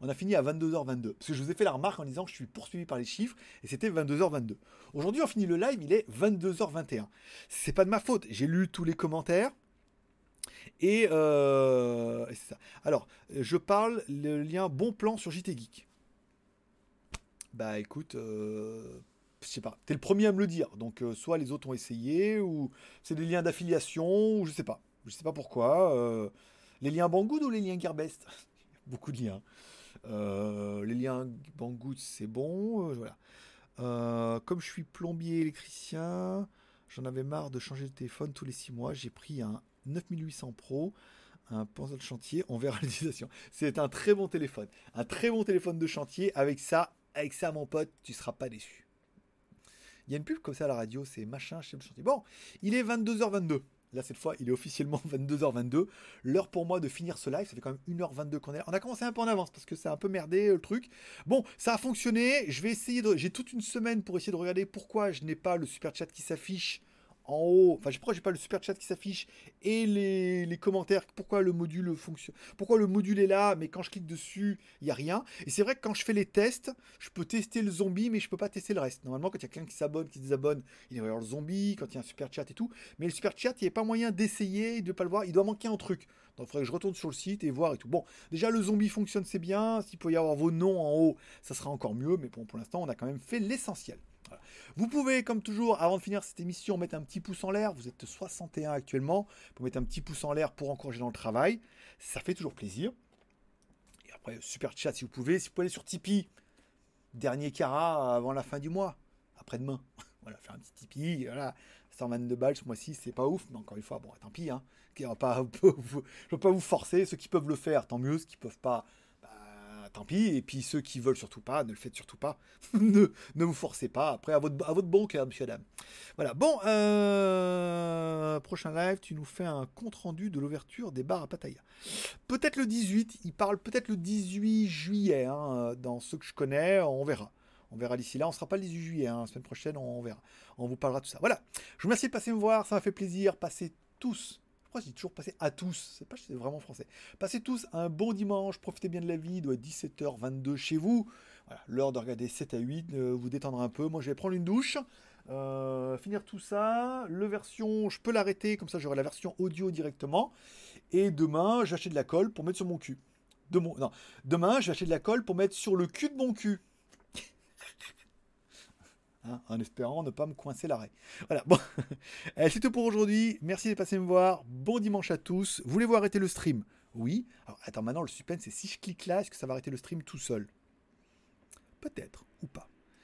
On a fini à 22h22. Parce que je vous ai fait la remarque en disant que je suis poursuivi par les chiffres et c'était 22h22. Aujourd'hui, on finit le live, il est 22h21. C'est pas de ma faute. J'ai lu tous les commentaires. Et, euh, ça. Alors, je parle le lien bon plan sur JT Geek. Bah écoute, euh, je sais pas, t'es le premier à me le dire. Donc euh, soit les autres ont essayé, ou c'est des liens d'affiliation, ou je sais pas. Je sais pas pourquoi. Euh, les liens Banggood ou les liens Gearbest? Beaucoup de liens. Euh, les liens Banggood, c'est bon. Euh, voilà. Euh, comme je suis plombier électricien, j'en avais marre de changer de téléphone tous les 6 mois. J'ai pris un 9800 Pro, un pinceau de chantier. On verra l'utilisation. C'est un très bon téléphone. Un très bon téléphone de chantier. Avec ça, avec ça, mon pote, tu seras pas déçu. Il y a une pub comme ça à la radio, c'est machin chez le chantier. Bon, il est 22h22. Là, cette fois, il est officiellement 22h22. L'heure pour moi de finir ce live, ça fait quand même 1h22 qu'on est. On a commencé un peu en avance parce que c'est un peu merdé le truc. Bon, ça a fonctionné. Je vais essayer de. J'ai toute une semaine pour essayer de regarder pourquoi je n'ai pas le super chat qui s'affiche en haut, enfin, pourquoi j'ai pas le super chat qui s'affiche et les, commentaires, pourquoi le module fonctionne, pourquoi le module est là, mais quand je clique dessus, il y a rien. Et c'est vrai que quand je fais les tests, je peux tester le zombie, mais je peux pas tester le reste. Normalement, quand il y a quelqu'un qui s'abonne, qui désabonne, il y avoir le zombie, quand il y a un super chat et tout. Mais le super chat, il n'y a pas moyen d'essayer, de ne pas le voir, il doit manquer un truc. Donc il faudrait que je retourne sur le site et voir et tout. Bon, déjà le zombie fonctionne, c'est bien. S'il peut y avoir vos noms en haut, ça sera encore mieux. Mais bon, pour l'instant, on a quand même fait l'essentiel. Vous pouvez, comme toujours, avant de finir cette émission, mettre un petit pouce en l'air. Vous êtes 61 actuellement. Vous mettre un petit pouce en l'air pour encourager dans le travail. Ça fait toujours plaisir. Et après, super chat si vous pouvez. Si vous pouvez aller sur Tipeee, dernier cara avant la fin du mois, après-demain. voilà, faire un petit Tipeee. Voilà, 122 balles ce mois-ci, c'est pas ouf, mais encore une fois, bon, tant pis. Hein. Je ne veux pas vous forcer. Ceux qui peuvent le faire, tant mieux. Ceux qui peuvent pas, tant pis. Et puis ceux qui veulent surtout pas, ne le faites surtout pas. ne, ne vous forcez pas. Après, à votre, bon cœur, monsieur dame. Voilà. Bon, euh, prochain live, tu nous fais un compte rendu de l'ouverture des bars à Pattaya. Peut-être le 18. Il parle peut-être le 18 juillet. Hein, dans ceux que je connais, on verra. On verra d'ici là. On ne sera pas le 18 juillet. Hein, la semaine prochaine, on, verra. On vous parlera de tout ça. Voilà. Je vous remercie de passer me voir. Ça m'a fait plaisir. Passez tous pourquoi j'ai toujours passé à tous C'est pas c'est vraiment français. Passez tous un bon dimanche, profitez bien de la vie, il doit être 17h22 chez vous. Voilà, l'heure de regarder 7 à 8, euh, vous détendre un peu. Moi, je vais prendre une douche, euh, finir tout ça. Le version, je peux l'arrêter, comme ça j'aurai la version audio directement. Et demain, j'ai acheté de la colle pour mettre sur mon cul. De non, demain, j'ai acheté de la colle pour mettre sur le cul de mon cul. Hein, en espérant ne pas me coincer l'arrêt. Voilà, bon, c'est tout pour aujourd'hui. Merci de passer me voir. Bon dimanche à tous. Voulez-vous arrêter le stream? Oui. Alors, attends, maintenant, le suspense, c'est si je clique là, est-ce que ça va arrêter le stream tout seul? Peut-être, ou pas.